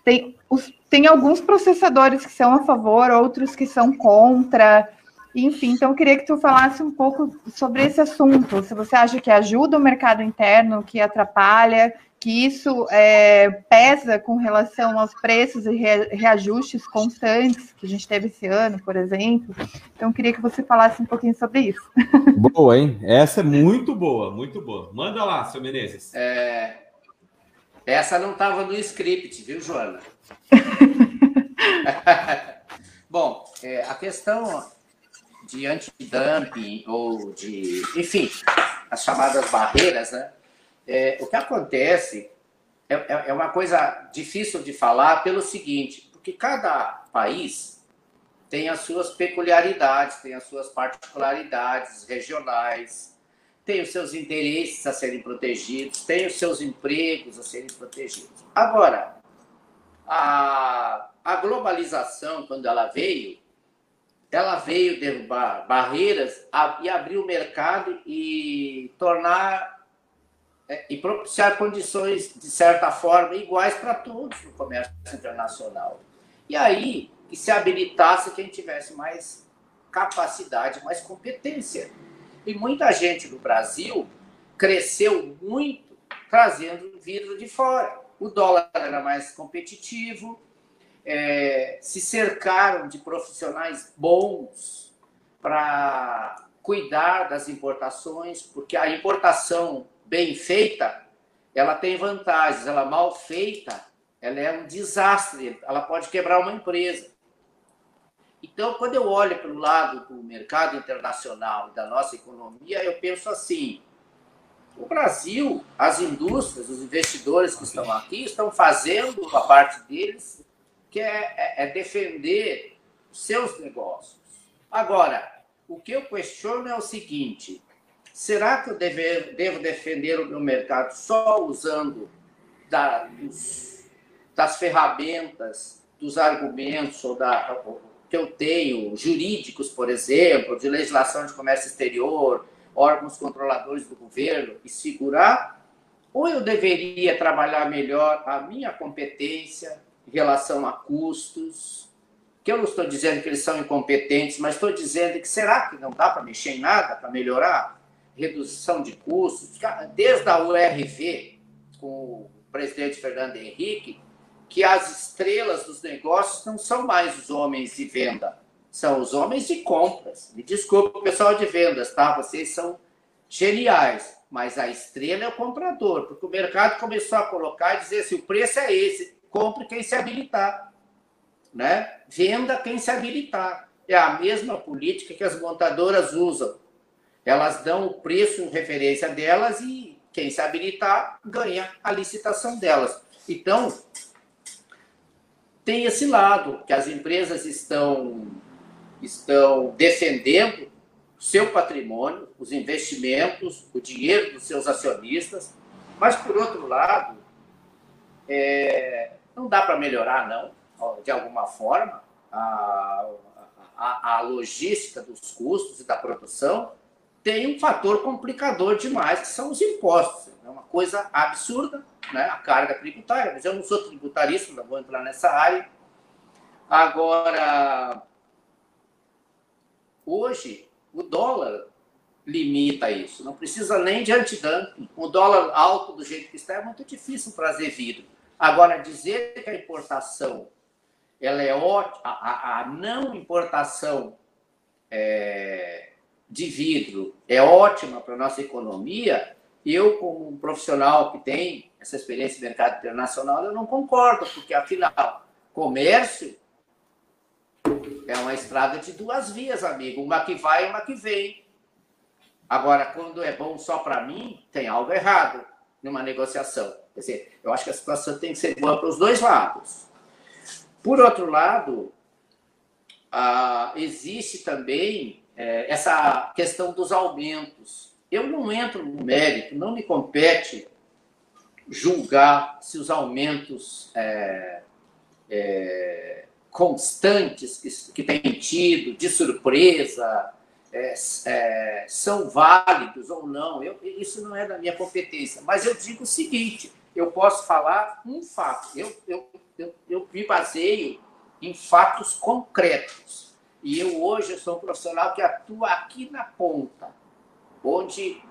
tem, os, tem alguns processadores que são a favor, outros que são contra. Enfim, então eu queria que tu falasse um pouco sobre esse assunto. Se você acha que ajuda o mercado interno, que atrapalha, que isso é, pesa com relação aos preços e reajustes constantes que a gente teve esse ano, por exemplo. Então eu queria que você falasse um pouquinho sobre isso. Boa, hein? Essa é muito boa, muito boa. Manda lá, seu Menezes. É, essa não estava no script, viu, Joana? Bom, é, a questão de antidumping ou de, enfim, as chamadas barreiras, né? É, o que acontece é, é, é uma coisa difícil de falar pelo seguinte, porque cada país tem as suas peculiaridades, tem as suas particularidades regionais, tem os seus interesses a serem protegidos, tem os seus empregos a serem protegidos. Agora, a, a globalização, quando ela veio, ela veio derrubar barreiras e abrir o mercado e tornar é, e propiciar condições, de certa forma, iguais para todos no comércio internacional. E aí, que se habilitasse quem tivesse mais capacidade, mais competência. E muita gente no Brasil cresceu muito trazendo vidro de fora. O dólar era mais competitivo, é, se cercaram de profissionais bons para cuidar das importações, porque a importação bem feita, ela tem vantagens, ela mal feita, ela é um desastre, ela pode quebrar uma empresa. Então, quando eu olho para o lado do mercado internacional e da nossa economia, eu penso assim: o Brasil, as indústrias, os investidores que estão aqui estão fazendo a parte deles, que é, é, é defender seus negócios. Agora, o que eu questiono é o seguinte: será que eu deve, devo defender o meu mercado só usando da, dos, das ferramentas, dos argumentos ou da que eu tenho, jurídicos, por exemplo, de legislação de comércio exterior, órgãos controladores do governo, e segurar? Ou eu deveria trabalhar melhor a minha competência, em relação a custos, que eu não estou dizendo que eles são incompetentes, mas estou dizendo que será que não dá para mexer em nada, para melhorar? Redução de custos, desde a URV, com o presidente Fernando Henrique, que as estrelas dos negócios não são mais os homens de venda, são os homens de compras. Me desculpe, pessoal de vendas, tá? Vocês são geniais, mas a estrela é o comprador, porque o mercado começou a colocar e dizer assim: o preço é esse, compre quem se habilitar, né? Venda quem se habilitar. É a mesma política que as montadoras usam. Elas dão o preço em referência delas e quem se habilitar ganha a licitação delas. Então, tem esse lado que as empresas estão estão defendendo seu patrimônio, os investimentos, o dinheiro dos seus acionistas, mas por outro lado, é, não dá para melhorar não, de alguma forma a, a, a logística dos custos e da produção tem um fator complicador demais que são os impostos. É uma coisa absurda, né? A carga tributária. Mas eu não sou tributarista, não vou entrar nessa área Agora, hoje, o dólar limita isso. Não precisa nem de antidumping. O dólar alto do jeito que está é muito difícil trazer vidro. Agora, dizer que a importação ela é ótima, a, a não importação é, de vidro é ótima para a nossa economia, eu, como um profissional que tem essa experiência de mercado internacional, eu não concordo, porque, afinal, comércio é uma estrada de duas vias, amigo. Uma que vai e uma que vem. Agora, quando é bom só para mim, tem algo errado numa negociação. Quer dizer, eu acho que a situação tem que ser boa para os dois lados. Por outro lado, ah, existe também é, essa questão dos aumentos. Eu não entro no mérito, não me compete julgar se os aumentos é, é, constantes que, que tem tido, de surpresa, é, é, são válidos ou não. Eu, isso não é da minha competência. Mas eu digo o seguinte: eu posso falar um fato. Eu, eu, eu, eu me baseio em fatos concretos. E eu hoje eu sou um profissional que atua aqui na ponta, onde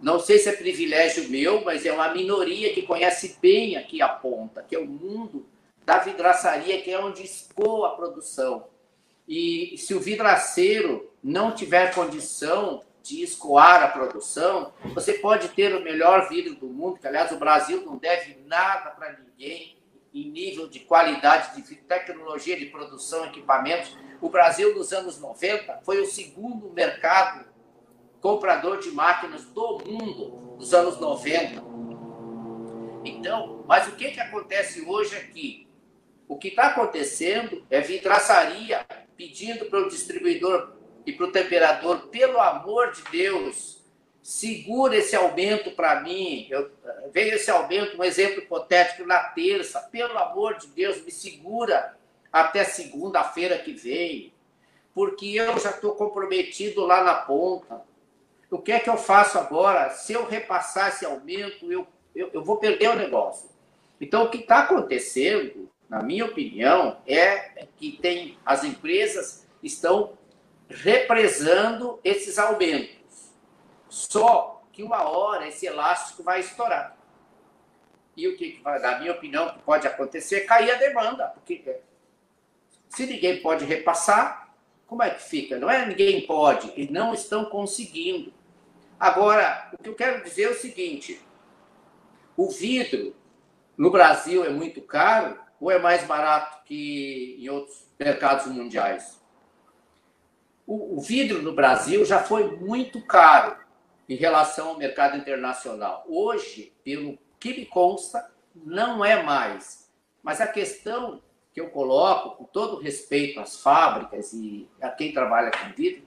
não sei se é privilégio meu, mas é uma minoria que conhece bem aqui a ponta, que é o mundo da vidraçaria, que é onde escoa a produção. E se o vidraceiro não tiver condição de escoar a produção, você pode ter o melhor vidro do mundo, que aliás o Brasil não deve nada para ninguém em nível de qualidade de tecnologia de produção, equipamentos. O Brasil nos anos 90 foi o segundo mercado comprador de máquinas do mundo nos anos 90. Então, mas o que, que acontece hoje aqui? O que está acontecendo é vidraçaria pedindo para o distribuidor e para o temperador, pelo amor de Deus, segura esse aumento para mim. Eu, veio esse aumento, um exemplo hipotético, na terça. Pelo amor de Deus, me segura até segunda-feira que vem, porque eu já estou comprometido lá na ponta. O que é que eu faço agora? Se eu repassar esse aumento, eu, eu, eu vou perder o negócio. Então, o que está acontecendo na minha opinião, é que tem as empresas estão represando esses aumentos. Só que uma hora esse elástico vai estourar. E o que, na minha opinião, pode acontecer é cair a demanda, porque é, se ninguém pode repassar, como é que fica? Não é ninguém pode, e não estão conseguindo. Agora, o que eu quero dizer é o seguinte: o vidro no Brasil é muito caro ou é mais barato que em outros mercados mundiais? O, o vidro no Brasil já foi muito caro em relação ao mercado internacional. Hoje, pelo que me consta, não é mais. Mas a questão que eu coloco, com todo respeito às fábricas e a quem trabalha com vidro,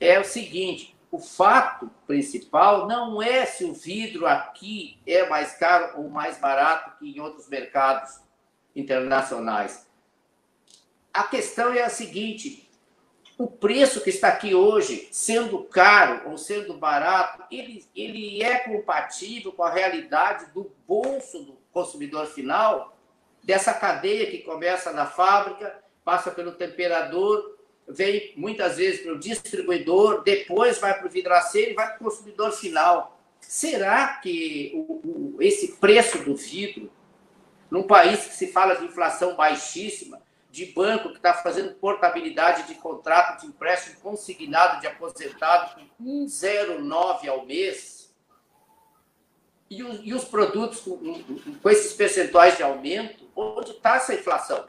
é o seguinte: o fato principal não é se o vidro aqui é mais caro ou mais barato que em outros mercados internacionais. A questão é a seguinte: o preço que está aqui hoje, sendo caro ou sendo barato, ele, ele é compatível com a realidade do bolso do consumidor final? dessa cadeia que começa na fábrica, passa pelo temperador, vem muitas vezes para o distribuidor, depois vai para o vidraceiro e vai para o consumidor final. Será que o, o, esse preço do vidro, num país que se fala de inflação baixíssima, de banco que está fazendo portabilidade de contrato de empréstimo consignado de aposentado com 1,09 ao mês, e os, e os produtos com, com esses percentuais de aumento, onde está essa inflação?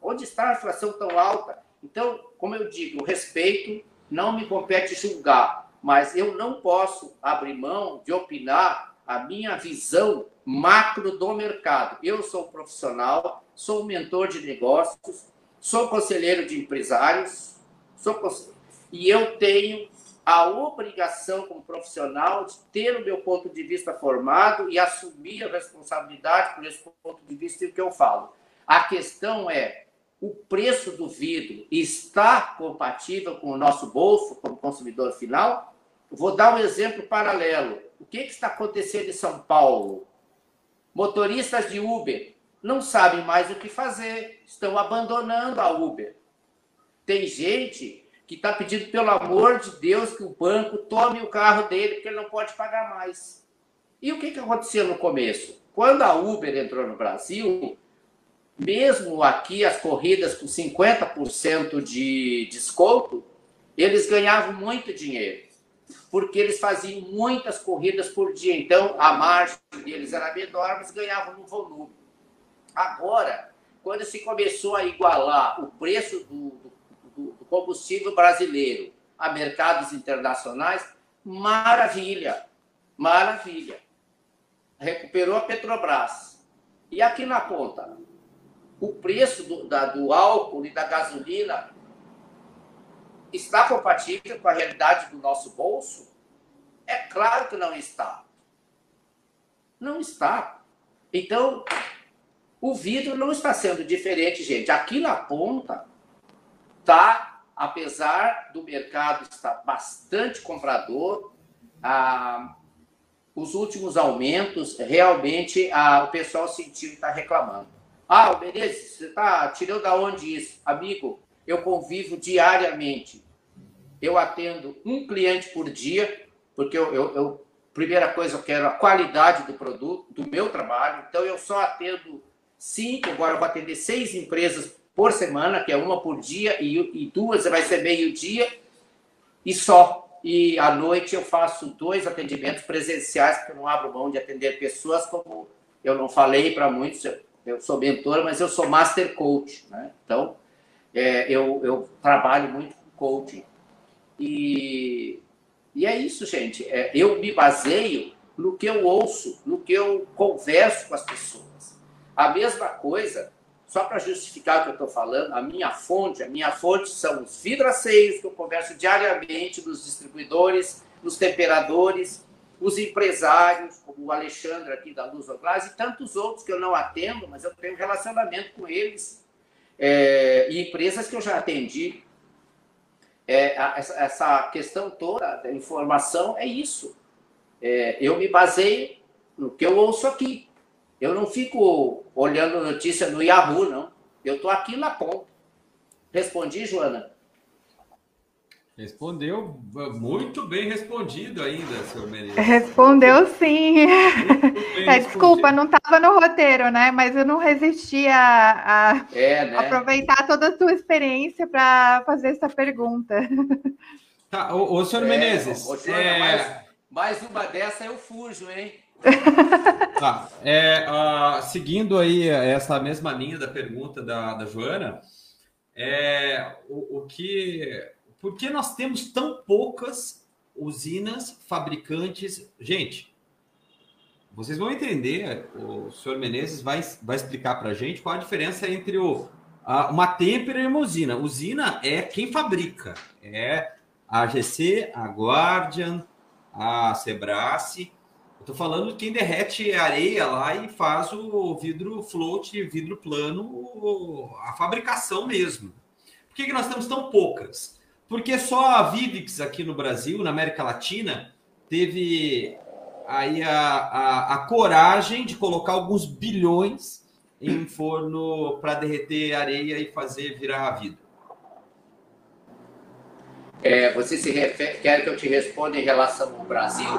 Onde está a inflação tão alta? Então, como eu digo, o respeito não me compete julgar, mas eu não posso abrir mão de opinar a minha visão macro do mercado. Eu sou profissional, sou mentor de negócios, sou conselheiro de empresários, sou e eu tenho a obrigação como profissional de ter o meu ponto de vista formado e assumir a responsabilidade por esse ponto de vista e o que eu falo. A questão é o preço do vidro está compatível com o nosso bolso, como consumidor final? Vou dar um exemplo paralelo. O que, que está acontecendo em São Paulo? Motoristas de Uber não sabem mais o que fazer, estão abandonando a Uber. Tem gente que está pedindo, pelo amor de Deus, que o banco tome o carro dele, porque ele não pode pagar mais. E o que, que aconteceu no começo? Quando a Uber entrou no Brasil, mesmo aqui as corridas com 50% de desconto, eles ganhavam muito dinheiro, porque eles faziam muitas corridas por dia. Então, a margem deles era menor, mas ganhavam no volume. Agora, quando se começou a igualar o preço do, do, do combustível brasileiro a mercados internacionais, maravilha, maravilha. Recuperou a Petrobras. E aqui na ponta, o preço do, da, do álcool e da gasolina está compatível com a realidade do nosso bolso? É claro que não está. Não está. Então, o vidro não está sendo diferente, gente. Aqui na ponta, tá, apesar do mercado estar bastante comprador, ah, os últimos aumentos, realmente ah, o pessoal sentiu e está reclamando. Ah, beleza, você tá tirando da onde isso? Amigo, eu convivo diariamente. Eu atendo um cliente por dia, porque eu, eu, eu, primeira coisa, eu quero a qualidade do produto, do meu trabalho. Então, eu só atendo cinco, agora eu vou atender seis empresas por semana, que é uma por dia, e, e duas vai ser meio-dia, e só. E à noite eu faço dois atendimentos presenciais, porque eu não abro mão de atender pessoas, como eu não falei para muitos, eu sou mentor, mas eu sou master coach, né? Então, é, eu, eu trabalho muito com coaching. E, e é isso, gente. É, eu me baseio no que eu ouço, no que eu converso com as pessoas. A mesma coisa, só para justificar o que eu estou falando, a minha fonte, a minha fonte são os vidraceiros que eu converso diariamente nos distribuidores, nos temperadores, os empresários, como o Alexandre aqui da Luz Oglas, e tantos outros que eu não atendo, mas eu tenho relacionamento com eles, é, e empresas que eu já atendi. É, essa, questão toda da informação é isso. É, eu me baseio no que eu ouço aqui. Eu não fico olhando notícia no Yahoo, não. Eu estou aqui na ponta. Respondi, Joana? Respondeu muito bem respondido ainda, senhor Menezes. Respondeu sim. É, desculpa, não estava no roteiro, né? Mas eu não resisti a, a é, né? aproveitar toda a sua experiência para fazer essa pergunta. Tá, ô, ô senhor é, Menezes. Ô, senhor, é... mais, mais, uma dessa eu fujo, hein? Tá, é, uh, seguindo aí essa mesma linha da pergunta da, da Joana, é, o, o que por que nós temos tão poucas usinas fabricantes? Gente, vocês vão entender, o senhor Menezes vai, vai explicar para a gente qual a diferença entre o, a, uma têmpera e uma usina. Usina é quem fabrica, é a AGC, a Guardian, a Sebrace. Eu estou falando quem derrete areia lá e faz o vidro float, vidro plano, a fabricação mesmo. Por que, que nós temos tão poucas? Porque só a Vivix aqui no Brasil, na América Latina, teve aí a, a, a coragem de colocar alguns bilhões em forno para derreter areia e fazer virar vidro? É, você se refere, quer que eu te responda em relação ao Brasil?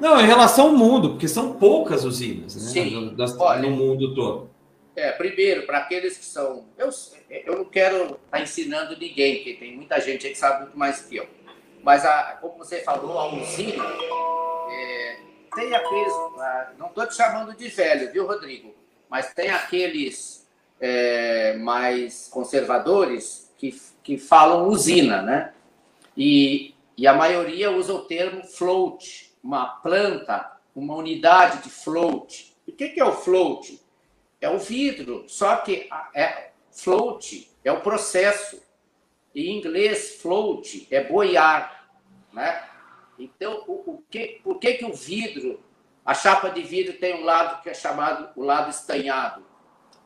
Não, em relação ao mundo, porque são poucas usinas né, Sim, no, no mundo todo. É, primeiro, para aqueles que são. Eu, eu não quero estar tá ensinando ninguém, porque tem muita gente que sabe muito mais que eu. Mas, a, como você falou, a usina é, tem aqueles. Não estou te chamando de velho, viu, Rodrigo? Mas tem aqueles é, mais conservadores que, que falam usina, né? E, e a maioria usa o termo float, uma planta, uma unidade de float. O que, que é o float? É o vidro, só que é float é o processo. Em inglês, float é boiar, né? Então, o, o que, por que, que o vidro, a chapa de vidro tem um lado que é chamado o lado estanhado?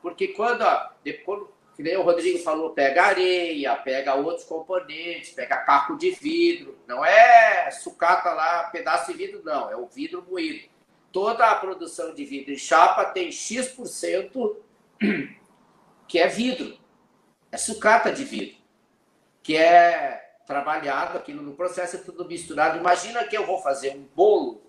Porque quando, depois, que nem o Rodrigo falou, pega areia, pega outros componentes, pega caco de vidro. Não é sucata lá, pedaço de vidro, não. É o vidro moído. Toda a produção de vidro em chapa tem X% que é vidro. É sucata de vidro. Que é trabalhado aqui no processo, é tudo misturado. Imagina que eu vou fazer um bolo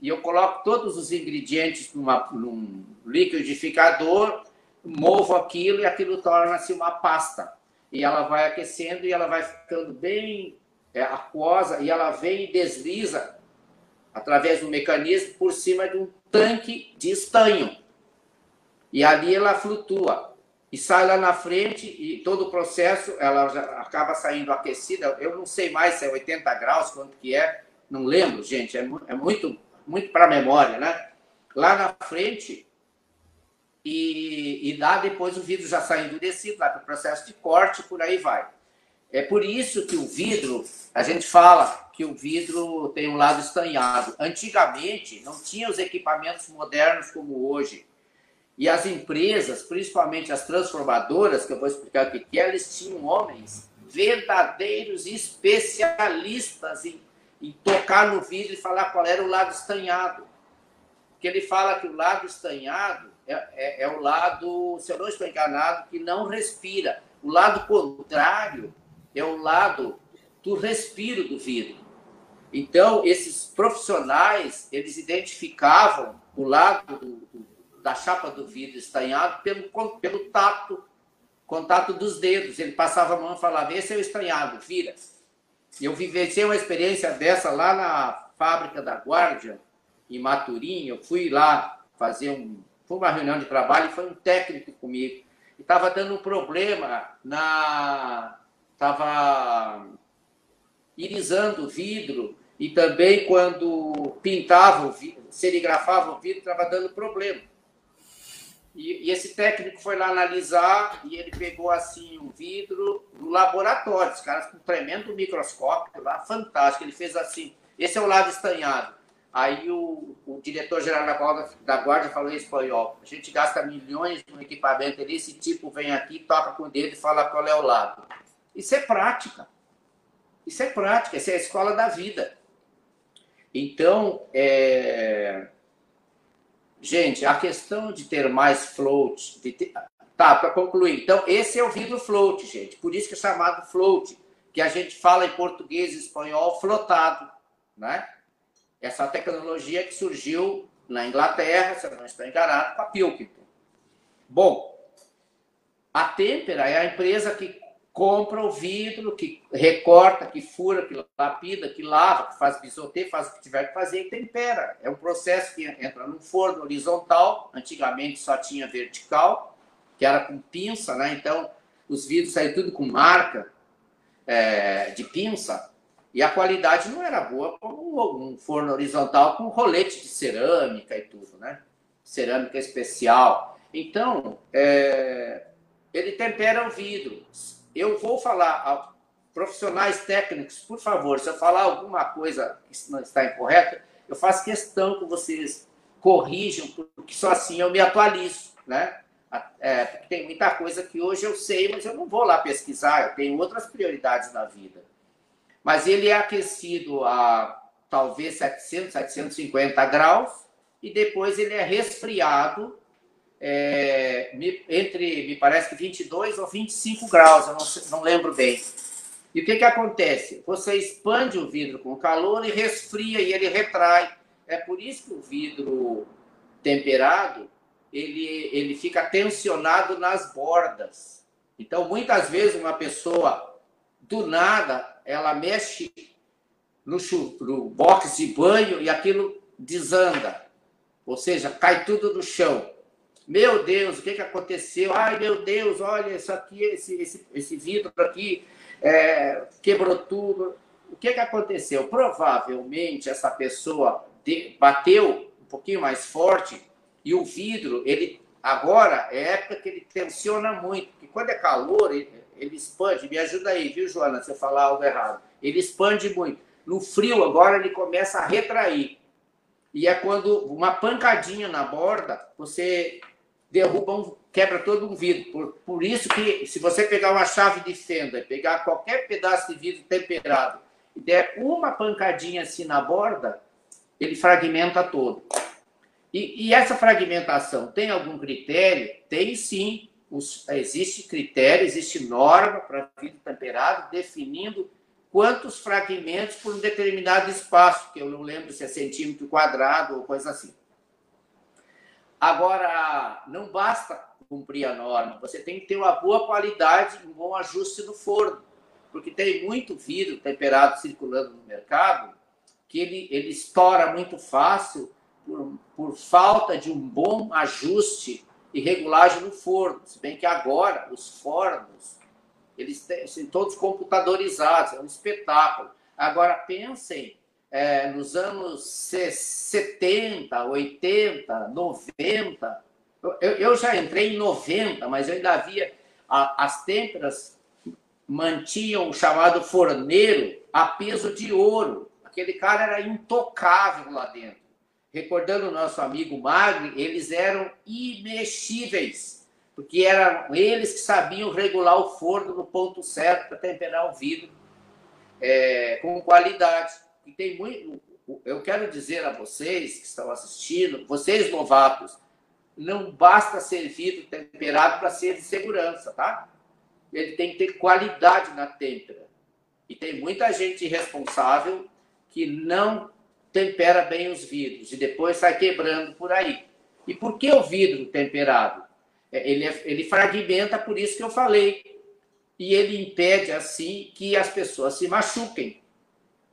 e eu coloco todos os ingredientes numa, num liquidificador movo aquilo e aquilo torna-se uma pasta. E ela vai aquecendo e ela vai ficando bem é, aquosa e ela vem e desliza através do mecanismo por cima de um tanque de estanho. E ali ela flutua e sai lá na frente e todo o processo ela acaba saindo aquecida. Eu não sei mais se é 80 graus, quanto que é, não lembro, gente, é, é muito muito para a memória, né? Lá na frente e, e lá depois o vidro já sai endurecido, lá para o processo de corte, por aí vai. É por isso que o vidro, a gente fala que o vidro tem um lado estanhado. Antigamente, não tinha os equipamentos modernos como hoje. E as empresas, principalmente as transformadoras, que eu vou explicar o que é, eles tinham homens verdadeiros especialistas em, em tocar no vidro e falar qual era o lado estanhado. Porque ele fala que o lado estanhado é, é, é, o lado, se eu não estou enganado, que não respira. O lado contrário é o lado do respiro do vidro. Então, esses profissionais, eles identificavam o lado do, do, da chapa do vidro estanhado pelo, pelo tato, contato dos dedos. Ele passava a mão e falava, esse é o estanhado, vira. Eu vivenciei uma experiência dessa lá na fábrica da Guardian, em Maturim. Eu fui lá fazer um, foi uma reunião de trabalho e foi um técnico comigo. E estava dando um problema na. Estava irisando o vidro e também quando pintava o vidro, serigrafava o vidro, estava dando problema. E, e, esse técnico foi lá analisar e ele pegou assim um vidro no laboratório, os caras com um tremendo microscópio lá, fantástico. Ele fez assim: esse é o lado estanhado. Aí o, o diretor-geral da Guarda, da Guarda falou em espanhol: a gente gasta milhões no equipamento ali, esse tipo vem aqui, toca com o dedo e fala qual é o lado. Isso é prática. Isso é prática, isso é a escola da vida. Então, é... gente, a questão de ter mais float, ter... tá, para concluir. Então, esse é o vidro float, gente. Por isso que é chamado float, que a gente fala em português e espanhol flotado, né? essa tecnologia que surgiu na Inglaterra, se eu não estou enganado, com a Pilkington. Bom, a Tempera é a empresa que compra o vidro, que recorta, que fura, que lapida, que lava, que faz bisoteio, faz o que tiver que fazer e tempera. É um processo que entra no forno horizontal, antigamente só tinha vertical, que era com pinça, né? Então, os vidros saíram tudo com marca é, de pinça, e a qualidade não era boa como um forno horizontal com rolete de cerâmica e tudo, né? Cerâmica especial. Então, é, ele tempera o vidro. Eu vou falar profissionais técnicos, por favor, se eu falar alguma coisa que não está incorreta, eu faço questão que vocês corrijam, porque só assim eu me atualizo, né? É, tem muita coisa que hoje eu sei, mas eu não vou lá pesquisar, eu tenho outras prioridades na vida mas ele é aquecido a talvez 700, 750 graus e depois ele é resfriado é, entre, me parece que 22 ou 25 graus, eu não, não lembro bem. E o que, que acontece? Você expande o vidro com calor e resfria e ele retrai. É por isso que o vidro temperado ele, ele fica tensionado nas bordas. Então, muitas vezes, uma pessoa, do nada, ela mexe no, no box de banho e aquilo desanda. Ou seja, cai tudo no chão. Meu Deus, o que, que aconteceu? Ai, meu Deus, olha isso aqui, esse, esse, esse vidro aqui é, quebrou tudo. O que, que aconteceu? Provavelmente essa pessoa de, bateu um pouquinho mais forte e o vidro, ele agora é época que ele tensiona muito, porque quando é calor, ele, ele expande. Me ajuda aí, viu, Joana, se eu falar algo errado. Ele expande muito. No frio, agora, ele começa a retrair. E é quando uma pancadinha na borda, você derruba um, quebra todo um vidro. Por, por isso que, se você pegar uma chave de fenda pegar qualquer pedaço de vidro temperado e der uma pancadinha assim na borda, ele fragmenta todo. E, e, essa fragmentação tem algum critério? Tem sim. Os, existe critério, existe norma para vidro temperado definindo quantos fragmentos por um determinado espaço, que eu não lembro se é centímetro quadrado ou coisa assim. Agora, não basta cumprir a norma, você tem que ter uma boa qualidade, um bom ajuste no forno, porque tem muito vidro temperado circulando no mercado que ele, ele estoura muito fácil por, por falta de um bom ajuste e regulagem no forno. Se bem que agora os fornos eles têm, são todos computadorizados, é um espetáculo. Agora pensem é, nos anos 70, 80, 90. Eu, eu, já entrei em 90, mas eu ainda havia a, as têmperas mantinham o chamado forneiro a peso de ouro. Aquele cara era intocável lá dentro recordando o nosso amigo Magri, eles eram imexíveis, porque eram eles que sabiam regular o forno no ponto certo para temperar o vidro é, com qualidade. E tem muito. Eu quero dizer a vocês que estão assistindo, vocês novatos, não basta ser vidro temperado para ser de segurança, tá? Ele tem que ter qualidade na têmpera. E tem muita gente irresponsável que não tempera bem os vidros e depois sai quebrando por aí. E por que o vidro temperado? É, ele, é, ele fragmenta, por isso que eu falei. E ele impede, assim, que as pessoas se machuquem.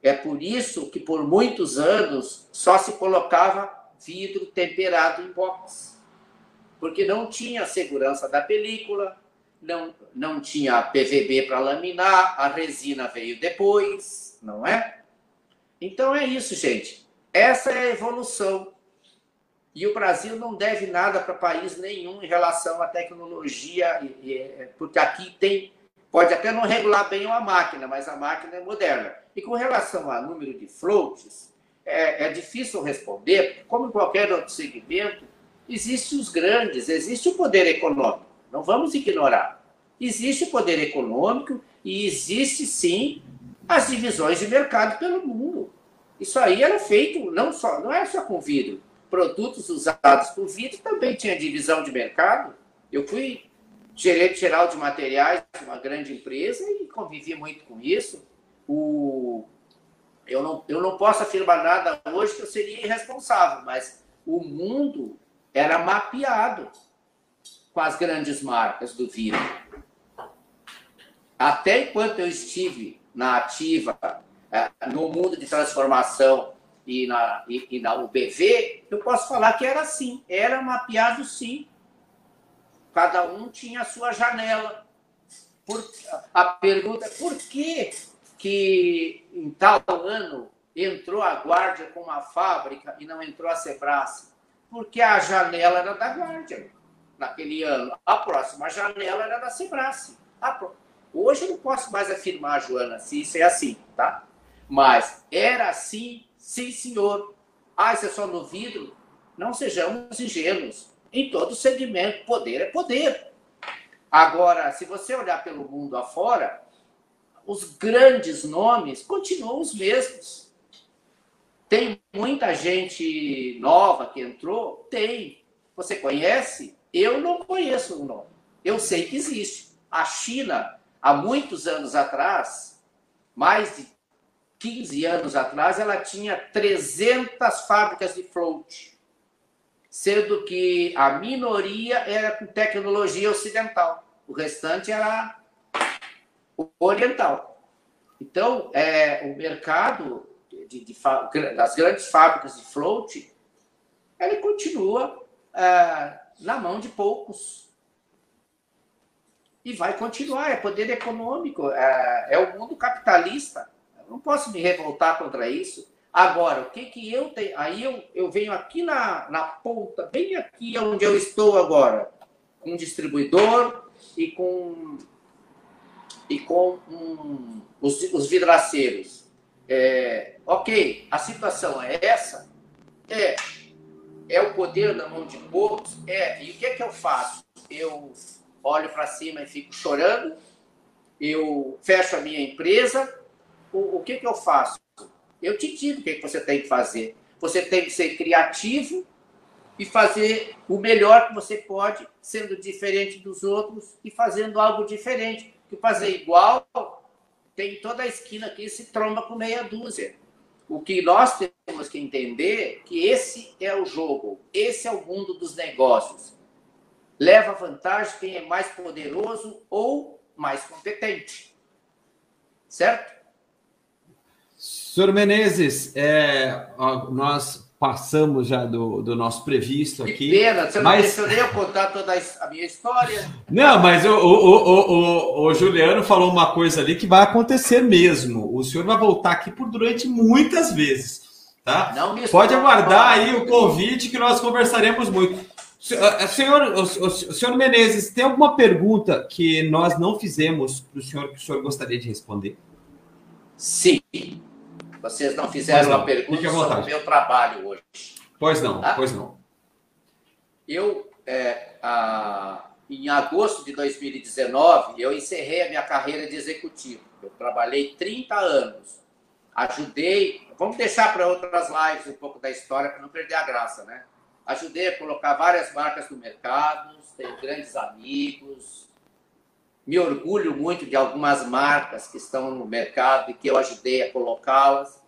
É por isso que, por muitos anos, só se colocava vidro temperado em box. Porque não tinha segurança da película, não, não tinha PVB para laminar, a resina veio depois, não é? Então é isso, gente. Essa é a evolução. E o Brasil não deve nada para país nenhum em relação à tecnologia, porque aqui tem. Pode até não regular bem uma máquina, mas a máquina é moderna. E com relação ao número de floats, é, é difícil responder, como em qualquer outro segmento, existem os grandes, existe o poder econômico. Não vamos ignorar. Existe o poder econômico e existe sim as divisões de mercado pelo mundo. Isso aí era feito não só, não é só com vidro. Produtos usados por vidro também tinha divisão de mercado. Eu fui gerente geral de materiais de uma grande empresa e convivi muito com isso. O, eu, não, eu não posso afirmar nada hoje que eu seria irresponsável, mas o mundo era mapeado com as grandes marcas do vidro. Até enquanto eu estive na ativa, é, no mundo de transformação e na, e, e na UBV, eu posso falar que era assim, era mapeado sim. Cada um tinha a sua janela. Por, a pergunta é por que, que em tal ano entrou a Guardia com uma fábrica e não entrou a Sebrae? Porque a janela era da Guardia naquele ano. A próxima janela era da Sebrae. Hoje eu não posso mais afirmar, Joana, se isso é assim, tá? Mas era assim, sim, senhor. Ah, isso é só no vidro? Não sejamos ingênuos. Em todo segmento, poder é poder. Agora, se você olhar pelo mundo afora, os grandes nomes continuam os mesmos. Tem muita gente nova que entrou? Tem. Você conhece? Eu não conheço o nome. Eu sei que existe. A China, há muitos anos atrás, mais de 15 anos atrás, ela tinha 300 fábricas de float, sendo que a minoria era com tecnologia ocidental, o restante era oriental. Então, é, o mercado de, de, das grandes fábricas de float, ele continua é, na mão de poucos. E vai continuar, é poder econômico, é, é o mundo capitalista. Eu não posso me revoltar contra isso. Agora, o que, que eu tenho? Aí eu, eu venho aqui na, na ponta, bem aqui onde eu estou agora, com um distribuidor e com, e com um, os, os vidraceiros. É, ok, a situação é essa? É. É o poder na mão de poucos? É. E o que é que eu faço? Eu olho para cima e fico chorando, eu fecho a minha empresa. O, o que, que eu faço? Eu te digo o que, que você tem que fazer. Você tem que ser criativo e fazer o melhor que você pode, sendo diferente dos outros e fazendo algo diferente. Porque fazer igual tem toda a esquina que se tromba com meia dúzia. O que nós temos que entender é que esse é o jogo, esse é o mundo dos negócios. Leva vantagem quem é mais poderoso ou mais competente. Certo? Senhor Menezes, é, nós passamos já do, do nosso previsto aqui. Que pena, você mas... não deixou nem eu contar toda a minha história. Não, mas o, o, o, o, Juliano falou uma coisa ali que vai acontecer mesmo. O senhor vai voltar aqui por durante muitas vezes. Tá? Não me Pode aguardar aí o convite que nós conversaremos muito. Eh, senhor, o, o, senhor Menezes, tem alguma pergunta que nós não fizemos para o senhor que o senhor gostaria de responder? Sim. Vocês não fizeram não. pergunta sobre o meu trabalho hoje. Pois não, tá? pois não. Eu, é, a, em agosto de 2019, eu encerrei a minha carreira de executivo. Eu trabalhei 30 anos. Ajudei, vamos deixar para outras lives um pouco da história para não perder a graça, né? Ajudei a colocar várias marcas no mercado, tenho grandes amigos, me orgulho muito de algumas marcas que estão no mercado e que eu ajudei a colocá-las.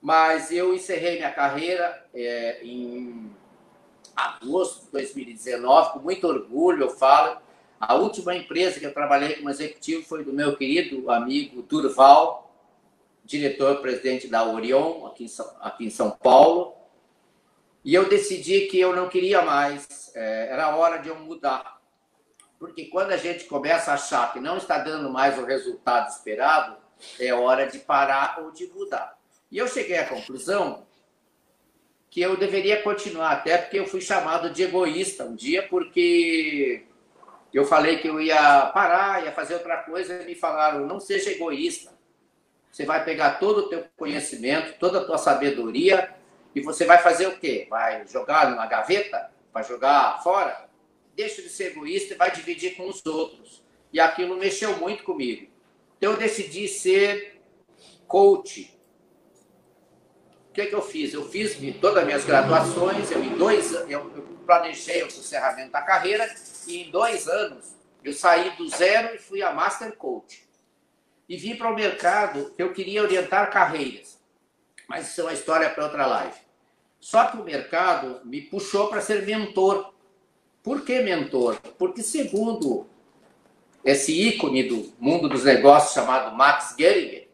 Mas eu encerrei minha carreira é, em agosto de 2019, com muito orgulho, eu falo. A última empresa que eu trabalhei como executivo foi do meu querido amigo Durval, diretor-presidente da Orion, aqui em, São, aqui em São Paulo. E eu decidi que eu não queria mais, é, era hora de eu mudar porque quando a gente começa a achar que não está dando mais o resultado esperado, é hora de parar ou de mudar. E eu cheguei à conclusão que eu deveria continuar, até porque eu fui chamado de egoísta um dia, porque eu falei que eu ia parar, ia fazer outra coisa, e me falaram, não seja egoísta. Você vai pegar todo o teu conhecimento, toda a tua sabedoria, e você vai fazer o quê? Vai jogar numa gaveta? Vai jogar fora? Deixa de ser egoísta e vai dividir com os outros. E aquilo mexeu muito comigo. Então eu decidi ser coach. O que, é que eu fiz? Eu fiz todas as minhas graduações, eu em dois eu, planejei o encerramento da carreira e em dois anos eu saí do zero e fui a Master Coach. E vim para o mercado, eu queria orientar carreiras. Mas isso é uma história para outra live. Só que o mercado me puxou para ser mentor por que mentor? Porque, segundo esse ícone do mundo dos negócios chamado Max Geringer,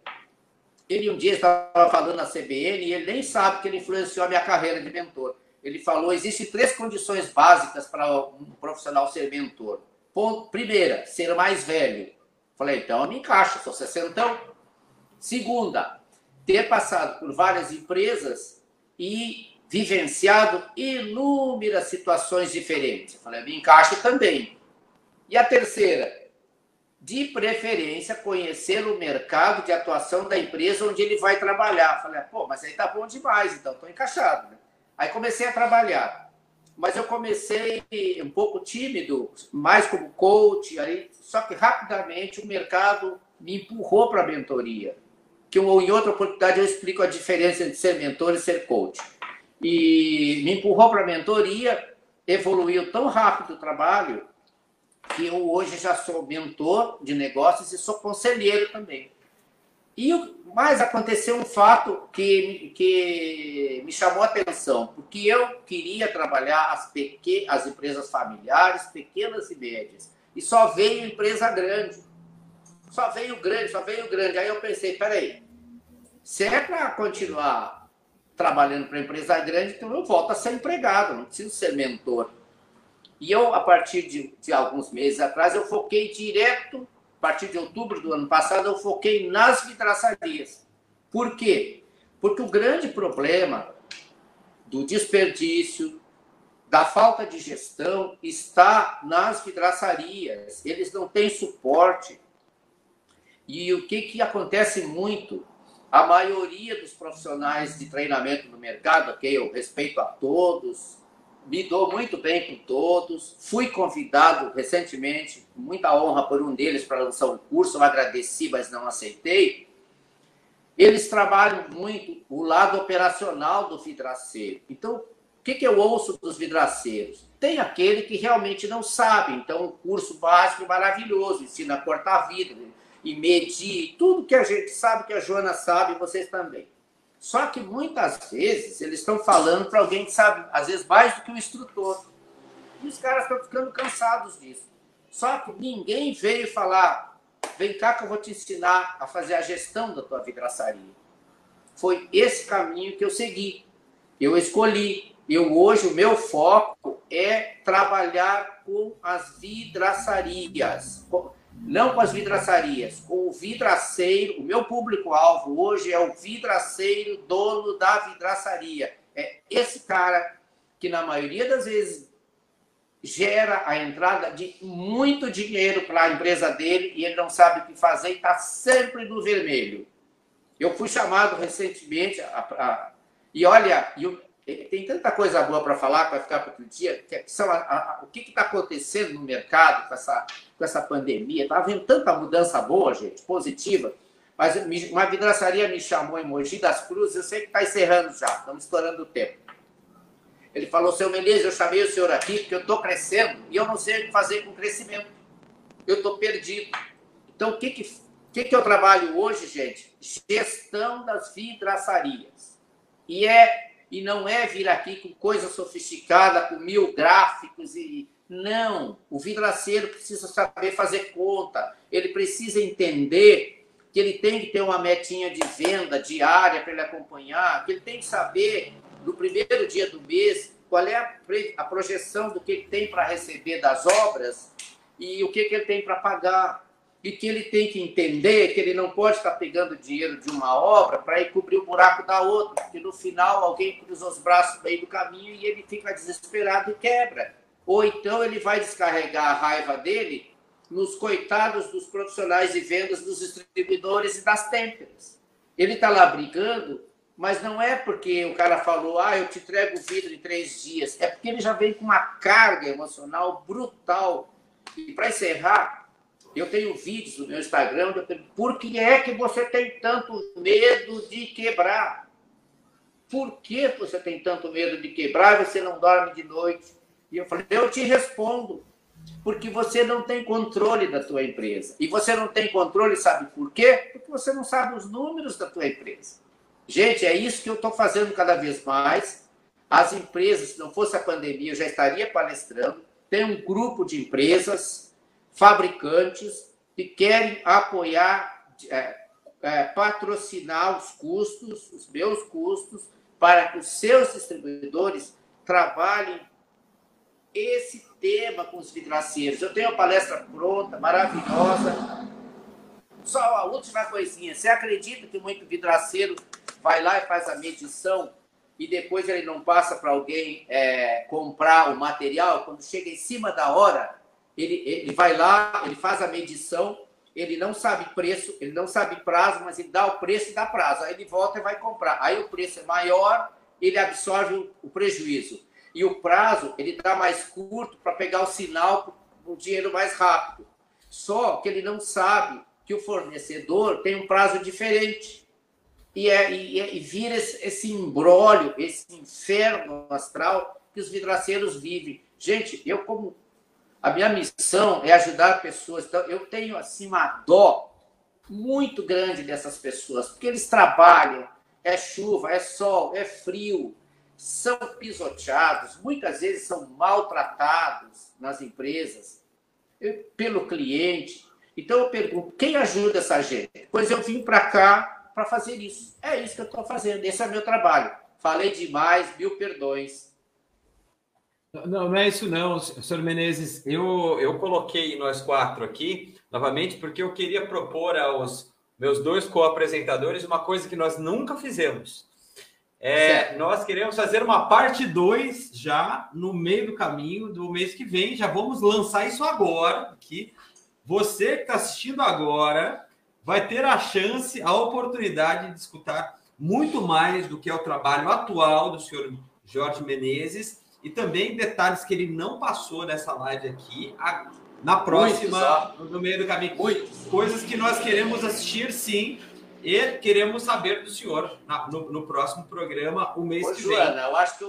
ele um dia estava falando na CBN e ele nem sabe que ele influenciou a minha carreira de mentor. Ele falou: existem três condições básicas para um profissional ser mentor. Ponto, primeira, ser mais velho. Falei, então eu me encaixo, sou sessentão. Segunda, ter passado por várias empresas e vivenciado inúmeras situações diferentes. Eu falei, me encaixo também. E a terceira, de preferência, conhecer o mercado de atuação da empresa onde ele vai trabalhar. Eu falei, pô, mas aí tá bom demais, então estou encaixado. Né? Aí comecei a trabalhar. Mas eu comecei um pouco tímido, mais como coach, aí, só que rapidamente o mercado me empurrou para a mentoria. Que em outra oportunidade eu explico a diferença entre ser mentor e ser coach e me empurrou para a mentoria evoluiu tão rápido o trabalho que eu hoje já sou mentor de negócios e sou conselheiro também. E mais aconteceu um fato que, que me chamou a atenção, porque eu queria trabalhar as, pequ... as empresas familiares, pequenas e médias, e só veio empresa grande. Só veio grande, só veio grande. Aí eu pensei, peraí, se é para continuar trabalhando para empresa grande, então eu volto a ser empregado, não preciso ser mentor. E eu, a partir de, de alguns meses atrás, eu foquei direto, a partir de outubro do ano passado, eu foquei nas vidraçarias. Por quê? Porque o grande problema do desperdício, da falta de gestão, está nas vidraçarias. Eles não têm suporte. E o que, que acontece muito? A maioria dos profissionais de treinamento no mercado, ok, eu respeito a todos, me dou muito bem com todos. Fui convidado recentemente, muita honra por um deles para lançar um curso, eu agradeci, mas não aceitei. Eles trabalham muito o lado operacional do vidraceiro. Então, o que, que eu ouço dos vidraceiros? Tem aquele que realmente não sabe, então o curso básico maravilhoso, ensina a cortar vidro e medir, tudo que a gente sabe, que a Joana sabe, vocês também. Só que muitas vezes eles estão falando para alguém que sabe, às vezes, mais do que o instrutor. E os caras estão ficando cansados disso. Só que ninguém veio falar: vem cá que eu vou te ensinar a fazer a gestão da tua vidraçaria. Foi esse caminho que eu segui. Eu escolhi. Eu hoje, o meu foco é trabalhar com as vidraçarias não com as vidraçarias, com o vidraceiro. O meu público-alvo hoje é o vidraceiro, dono da vidraçaria. É esse cara que, na maioria das vezes, gera a entrada de muito dinheiro para a empresa dele e ele não sabe o que fazer e está sempre no vermelho. Eu fui chamado recentemente a, a, e olha, tem tanta coisa boa para falar vai ficar para outro dia, que são a, a, o que está acontecendo no mercado com essa, com essa pandemia. Está havendo tanta mudança boa, gente, positiva. Mas uma vidraçaria me chamou em Mogi das Cruzes, eu sei que está encerrando já, estamos estourando o tempo. Ele falou, seu Menezes, eu chamei o senhor aqui porque eu estou crescendo e eu não sei o que fazer com o crescimento. Eu estou perdido. Então, o que, que, que, que eu trabalho hoje, gente? Gestão das vidraçarias. E é e não é vir aqui com coisa sofisticada, com mil gráficos e não. O vidraceiro precisa saber fazer conta. Ele precisa entender que ele tem que ter uma metinha de venda diária para ele acompanhar, que ele tem que saber no primeiro dia do mês qual é a, a projeção do que ele tem para receber das obras e o que, que ele tem para pagar e que ele tem que entender que ele não pode estar pegando dinheiro de uma obra para ir cobrir o buraco da outra, porque no final alguém cruza os braços no meio do caminho e ele fica desesperado e quebra. Ou então ele vai descarregar a raiva dele nos coitados dos profissionais de vendas, dos distribuidores e das têmperas. Ele está lá brigando, mas não é porque o cara falou, ah, eu te entrego o vidro em três dias. É porque ele já vem com uma carga emocional brutal. E para encerrar, eu tenho vídeos no meu Instagram, eu tenho, por que é que você tem tanto medo de quebrar? Por que você tem tanto medo de quebrar e você não dorme de noite? E eu falei, eu te respondo, porque você não tem controle da tua empresa. E você não tem controle, sabe por quê? Porque você não sabe os números da tua empresa. Gente, é isso que eu estou fazendo cada vez mais. As empresas, se não fosse a pandemia, eu já estaria palestrando. Tem um grupo de empresas fabricantes que querem apoiar, é, é, patrocinar os custos, os meus custos, para que os seus distribuidores trabalhem esse tema com os vidraceiros. Eu tenho uma palestra pronta, maravilhosa. Só a última coisinha. Você acredita que muito vidraceiro vai lá e faz a medição e depois ele não passa para alguém é, comprar o material? Quando chega em cima da hora, ele, ele vai lá, ele faz a medição, ele não sabe preço, ele não sabe prazo, mas ele dá o preço e dá prazo. Aí ele volta e vai comprar. Aí o preço é maior, ele absorve o, prejuízo. E o prazo, ele dá mais curto para pegar o sinal o dinheiro mais rápido. Só que ele não sabe que o fornecedor tem um prazo diferente. E, é, e, é, e vira esse, esse imbróglio, esse inferno astral que os vidraceiros vivem Gente, eu como a minha missão é ajudar pessoas, então eu tenho assim uma dó muito grande dessas pessoas, porque eles trabalham, é chuva, é sol, é frio, são pisoteados, muitas vezes são maltratados nas empresas pelo cliente. Então eu pergunto, quem ajuda essa gente? Pois eu vim para cá para fazer isso. É isso que eu estou fazendo, esse é meu trabalho. Falei demais, mil perdões. Não, não é isso não, senhor Menezes. Eu, eu coloquei nós quatro aqui, novamente, porque eu queria propor aos meus dois co-apresentadores uma coisa que nós nunca fizemos. É, nós queremos fazer uma parte 2 já no meio do caminho do mês que vem. Já vamos lançar isso agora aqui. Você que está assistindo agora vai ter a chance, a oportunidade de escutar muito mais do que é o trabalho atual do senhor Jorge Menezes e também detalhes que ele não passou nessa live aqui, a, na próxima, no meio do caminho. Muitos. Coisas que nós queremos assistir, sim, e queremos saber do senhor na, no, no, próximo programa, o mês Ô, que Joana, vem. Eu acho que,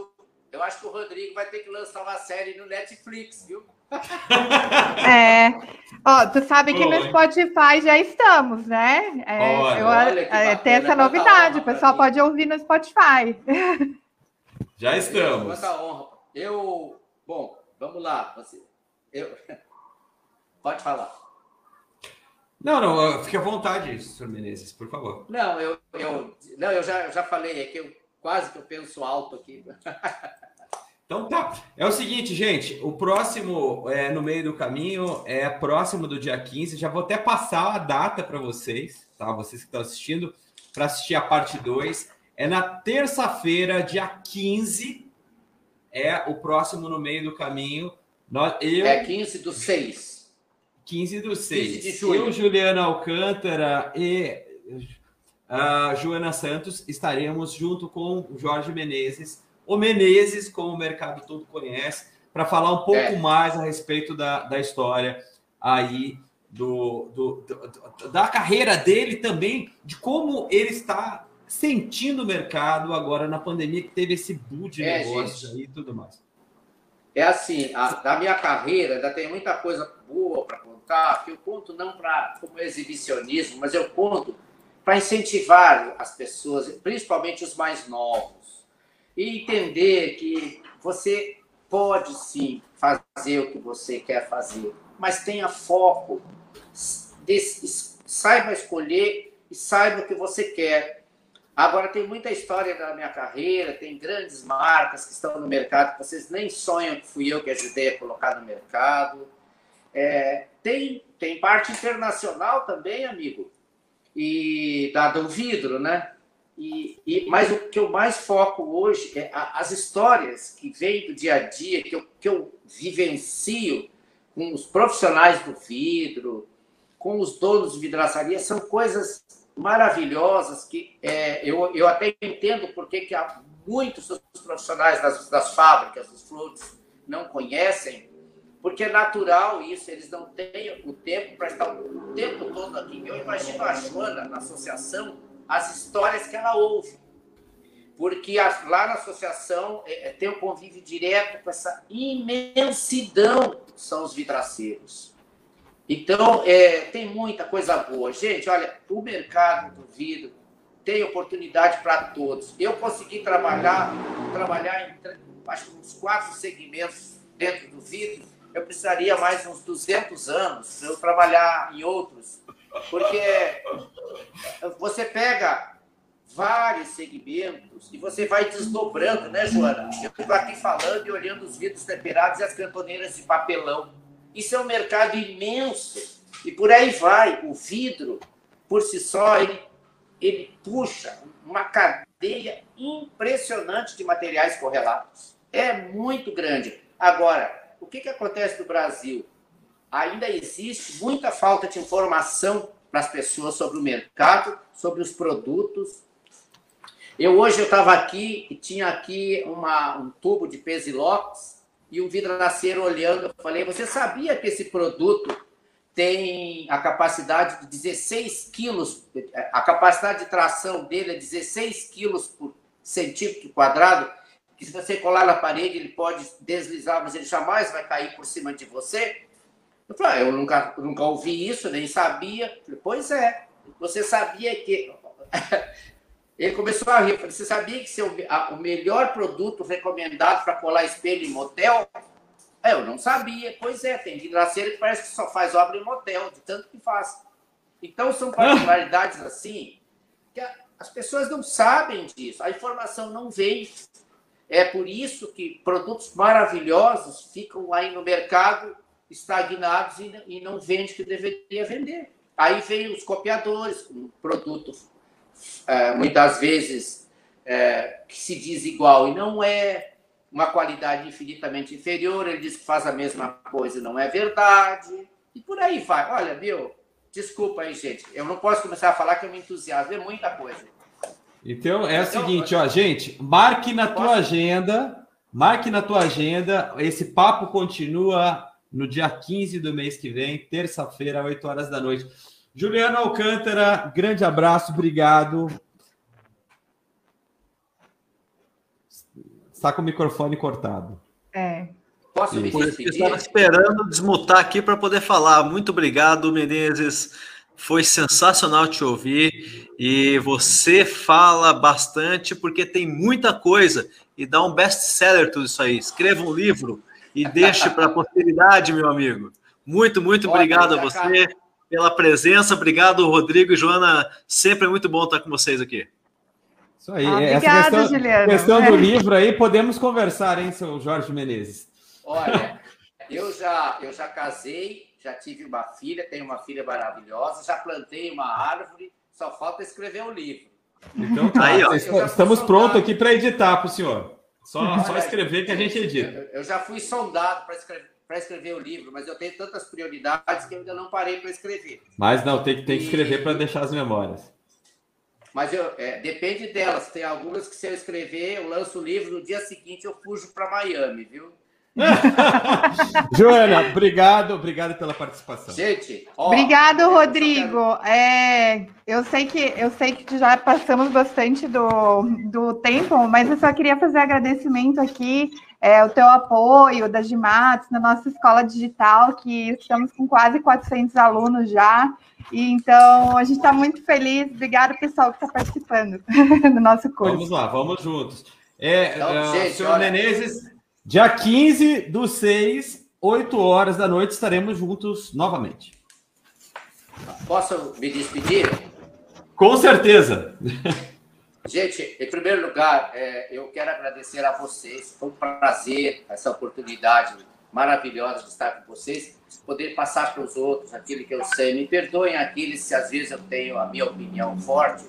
eu, acho que o Rodrigo vai ter que lançar uma série no Netflix, viu? É, ó, tu sabe que no Spotify já estamos, né? É, olha, eu, olha é, tem essa novidade, o pessoal pode ouvir no Spotify. Já estamos. Quanta honra. Eu, bom, vamos lá. Você, eu, pode falar. Não, não, fique à vontade, senhor Menezes, por favor. Não, eu, eu, não, eu já, eu já falei, é que eu quase que eu penso alto aqui. Então tá. É o seguinte, gente, o próximo é no meio do caminho, é próximo do dia 15. Já vou até passar a data para vocês, tá? Vocês que estão assistindo, para assistir a parte 2. É na terça-feira, dia 15, é o próximo no meio do caminho. Nós, eu, é 15 do 6. 15 do 6. 15 de julho. Eu, Juliana Alcântara e a Joana Santos estaremos junto com o Jorge Menezes o Menezes, como o mercado todo conhece, para falar um pouco é. mais a respeito da, da história aí do, do, do, da carreira dele também, de como ele está sentindo o mercado agora na pandemia, que teve esse boom de é, negócios aí e tudo mais. É assim, a, da minha carreira ainda tem muita coisa boa para contar, que eu conto não para como exibicionismo, mas eu conto para incentivar as pessoas, principalmente os mais novos e entender que você pode sim fazer o que você quer fazer, mas tenha foco, saiba escolher e saiba o que você quer. Agora, tem muita história da minha carreira, tem grandes marcas que estão no mercado que vocês nem sonham que fui eu que ajudei a colocar no mercado. É, tem, tem parte internacional também, amigo, e da do vidro, né? E, e, mas o que eu mais foco hoje é a, as histórias que vêm do dia a dia, que eu, que eu vivencio com os profissionais do vidro, com os donos de vidraçaria, são coisas maravilhosas que é, eu, eu até entendo porque que há muitos dos profissionais das, das fábricas, dos flores, não conhecem, porque é natural isso, eles não têm o tempo para estar o tempo todo aqui. Eu imagino a Joana na associação as histórias que ela ouve. Porque lá na associação é, é, tem um convívio direto com essa imensidão que são os vidraceiros. Então, é, tem muita coisa boa. Gente, olha, o mercado do vidro tem oportunidade para todos. Eu consegui trabalhar, trabalhar em acho uns quatro segmentos dentro do vidro. Eu precisaria mais uns 200 anos para eu trabalhar em outros porque você pega vários segmentos e você vai desdobrando, né, Joana? Eu estou aqui falando e olhando os vidros temperados e as cantoneiras de papelão. Isso é um mercado imenso. E por aí vai. O vidro, por si só, ele, ele puxa uma cadeia impressionante de materiais correlatos. É muito grande. Agora, o que, que acontece no Brasil? ainda existe muita falta de informação para as pessoas sobre o mercado, sobre os produtos. Eu hoje eu estava aqui e tinha aqui uma, um tubo de Pesilox e um vidraceiro olhando. Eu falei, você sabia que esse produto tem a capacidade de 16 quilos, a capacidade de tração dele é 16 quilos por centímetro quadrado? que se você colar na parede, ele pode deslizar, mas ele jamais vai cair por cima de você. Eu falei, ah, eu nunca, nunca ouvi isso, nem sabia. Falei, pois é, você sabia que. Ele começou a rir. Eu falei, você sabia que seu, a, o melhor produto recomendado para colar espelho em motel? É, eu não sabia. Pois é, tem vidraceiro que parece que só faz obra em motel, de tanto que faz. Então, são particularidades assim que as pessoas não sabem disso. A informação não vem. É por isso que produtos maravilhosos ficam aí no mercado estagnados e não vende o que deveria vender. Aí vem os copiadores com produtos é, muitas vezes é, que se diz igual e não é, uma qualidade infinitamente inferior, ele diz que faz a mesma coisa e não é verdade, e por aí vai. Olha, viu? Desculpa aí, gente, eu não posso começar a falar que eu me entusiasmo, é muita coisa. Então é o então, seguinte, ó, gente, marque na tua agenda, marque na tua agenda, esse papo continua no dia 15 do mês que vem, terça-feira, 8 horas da noite. Juliano Alcântara, grande abraço, obrigado. Está com o microfone cortado. É. Posso me despedir? Estava esperando desmutar aqui para poder falar. Muito obrigado, Menezes. Foi sensacional te ouvir e você fala bastante porque tem muita coisa e dá um best-seller tudo isso aí. Escreva um livro e deixe para a posteridade, meu amigo. Muito, muito obrigado a você pela presença. Obrigado, Rodrigo e Joana. Sempre é muito bom estar com vocês aqui. Isso aí. Ah, Essa obrigada, questão, Juliano. questão do livro aí, podemos conversar, hein, seu Jorge Menezes? Olha, eu já, eu já casei, já tive uma filha, tenho uma filha maravilhosa, já plantei uma árvore, só falta escrever um livro. Então, tá, aí, ó, estamos prontos aqui para editar para o senhor. Só, só escrever que a gente edita. Eu, eu já fui sondado para escrever para escrever o livro, mas eu tenho tantas prioridades que eu ainda não parei para escrever. Mas não, tem, tem que escrever e... para deixar as memórias. Mas eu, é, depende delas. Tem algumas que se eu escrever, eu lanço o livro, no dia seguinte eu fujo para Miami, viu? Joana, obrigado, obrigado pela participação. Gente, ó, obrigado, Rodrigo. Quero... É, eu sei que eu sei que já passamos bastante do, do tempo, mas eu só queria fazer agradecimento aqui é, o teu apoio da Gimates na nossa escola digital, que estamos com quase 400 alunos já. E então a gente está muito feliz. Obrigado, pessoal, que está participando do nosso curso. Vamos lá, vamos juntos. É, então, é, gente, senhor olha... Menezes, dia 15 do 6, 8 horas da noite, estaremos juntos novamente. Posso me despedir? Com certeza. Gente, em primeiro lugar, é, eu quero agradecer a vocês. Foi um prazer essa oportunidade maravilhosa de estar com vocês, poder passar para os outros aquilo que eu sei. Me perdoem aqueles se às vezes eu tenho a minha opinião forte,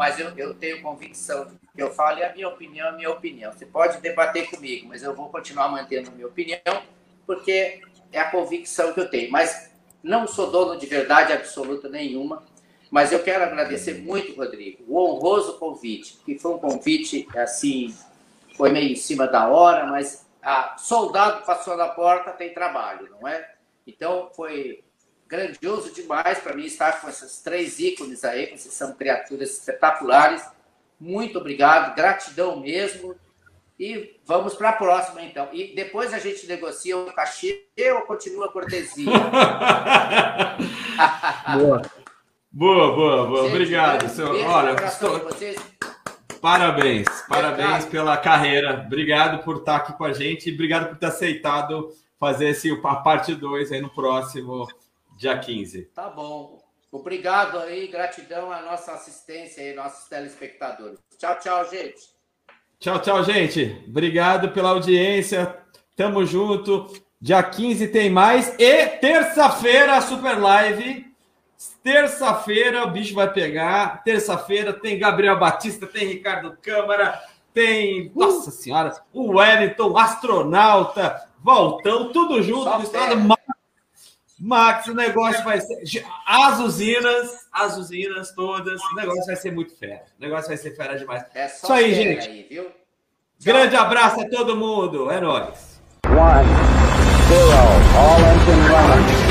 mas eu, eu tenho convicção do que eu falo e a minha opinião é a minha opinião. Você pode debater comigo, mas eu vou continuar mantendo a minha opinião porque é a convicção que eu tenho. Mas não sou dono de verdade absoluta nenhuma mas eu quero agradecer muito, Rodrigo, o honroso convite, que foi um convite, assim, foi meio em cima da hora, mas a soldado passou na porta, tem trabalho, não é? Então, foi grandioso demais para mim estar com esses três ícones aí, que são criaturas espetaculares. Muito obrigado, gratidão mesmo. E vamos para a próxima, então. E depois a gente negocia o cachê ou continua a cortesia? Boa. Boa, boa, boa. Gente, Obrigado. Seu... Olha, estou... parabéns, parabéns pela carreira. Obrigado por estar aqui com a gente e obrigado por ter aceitado fazer esse, a parte 2 aí no próximo dia 15. Tá bom. Obrigado aí, gratidão à nossa assistência e nossos telespectadores. Tchau, tchau, gente. Tchau, tchau, gente. Obrigado pela audiência. Tamo junto. Dia 15 tem mais. E terça-feira, a Super Live Terça-feira o bicho vai pegar. Terça-feira tem Gabriel Batista, tem Ricardo Câmara, tem, nossa senhora, o Wellington, astronauta, Voltão, tudo junto estado Max. O negócio vai ser. As usinas, as usinas todas, o negócio vai ser muito fera. O negócio vai ser fera demais. É só Isso aí, gente. Aí, Grande abraço a todo mundo. É nóis. One, zero, all engine running.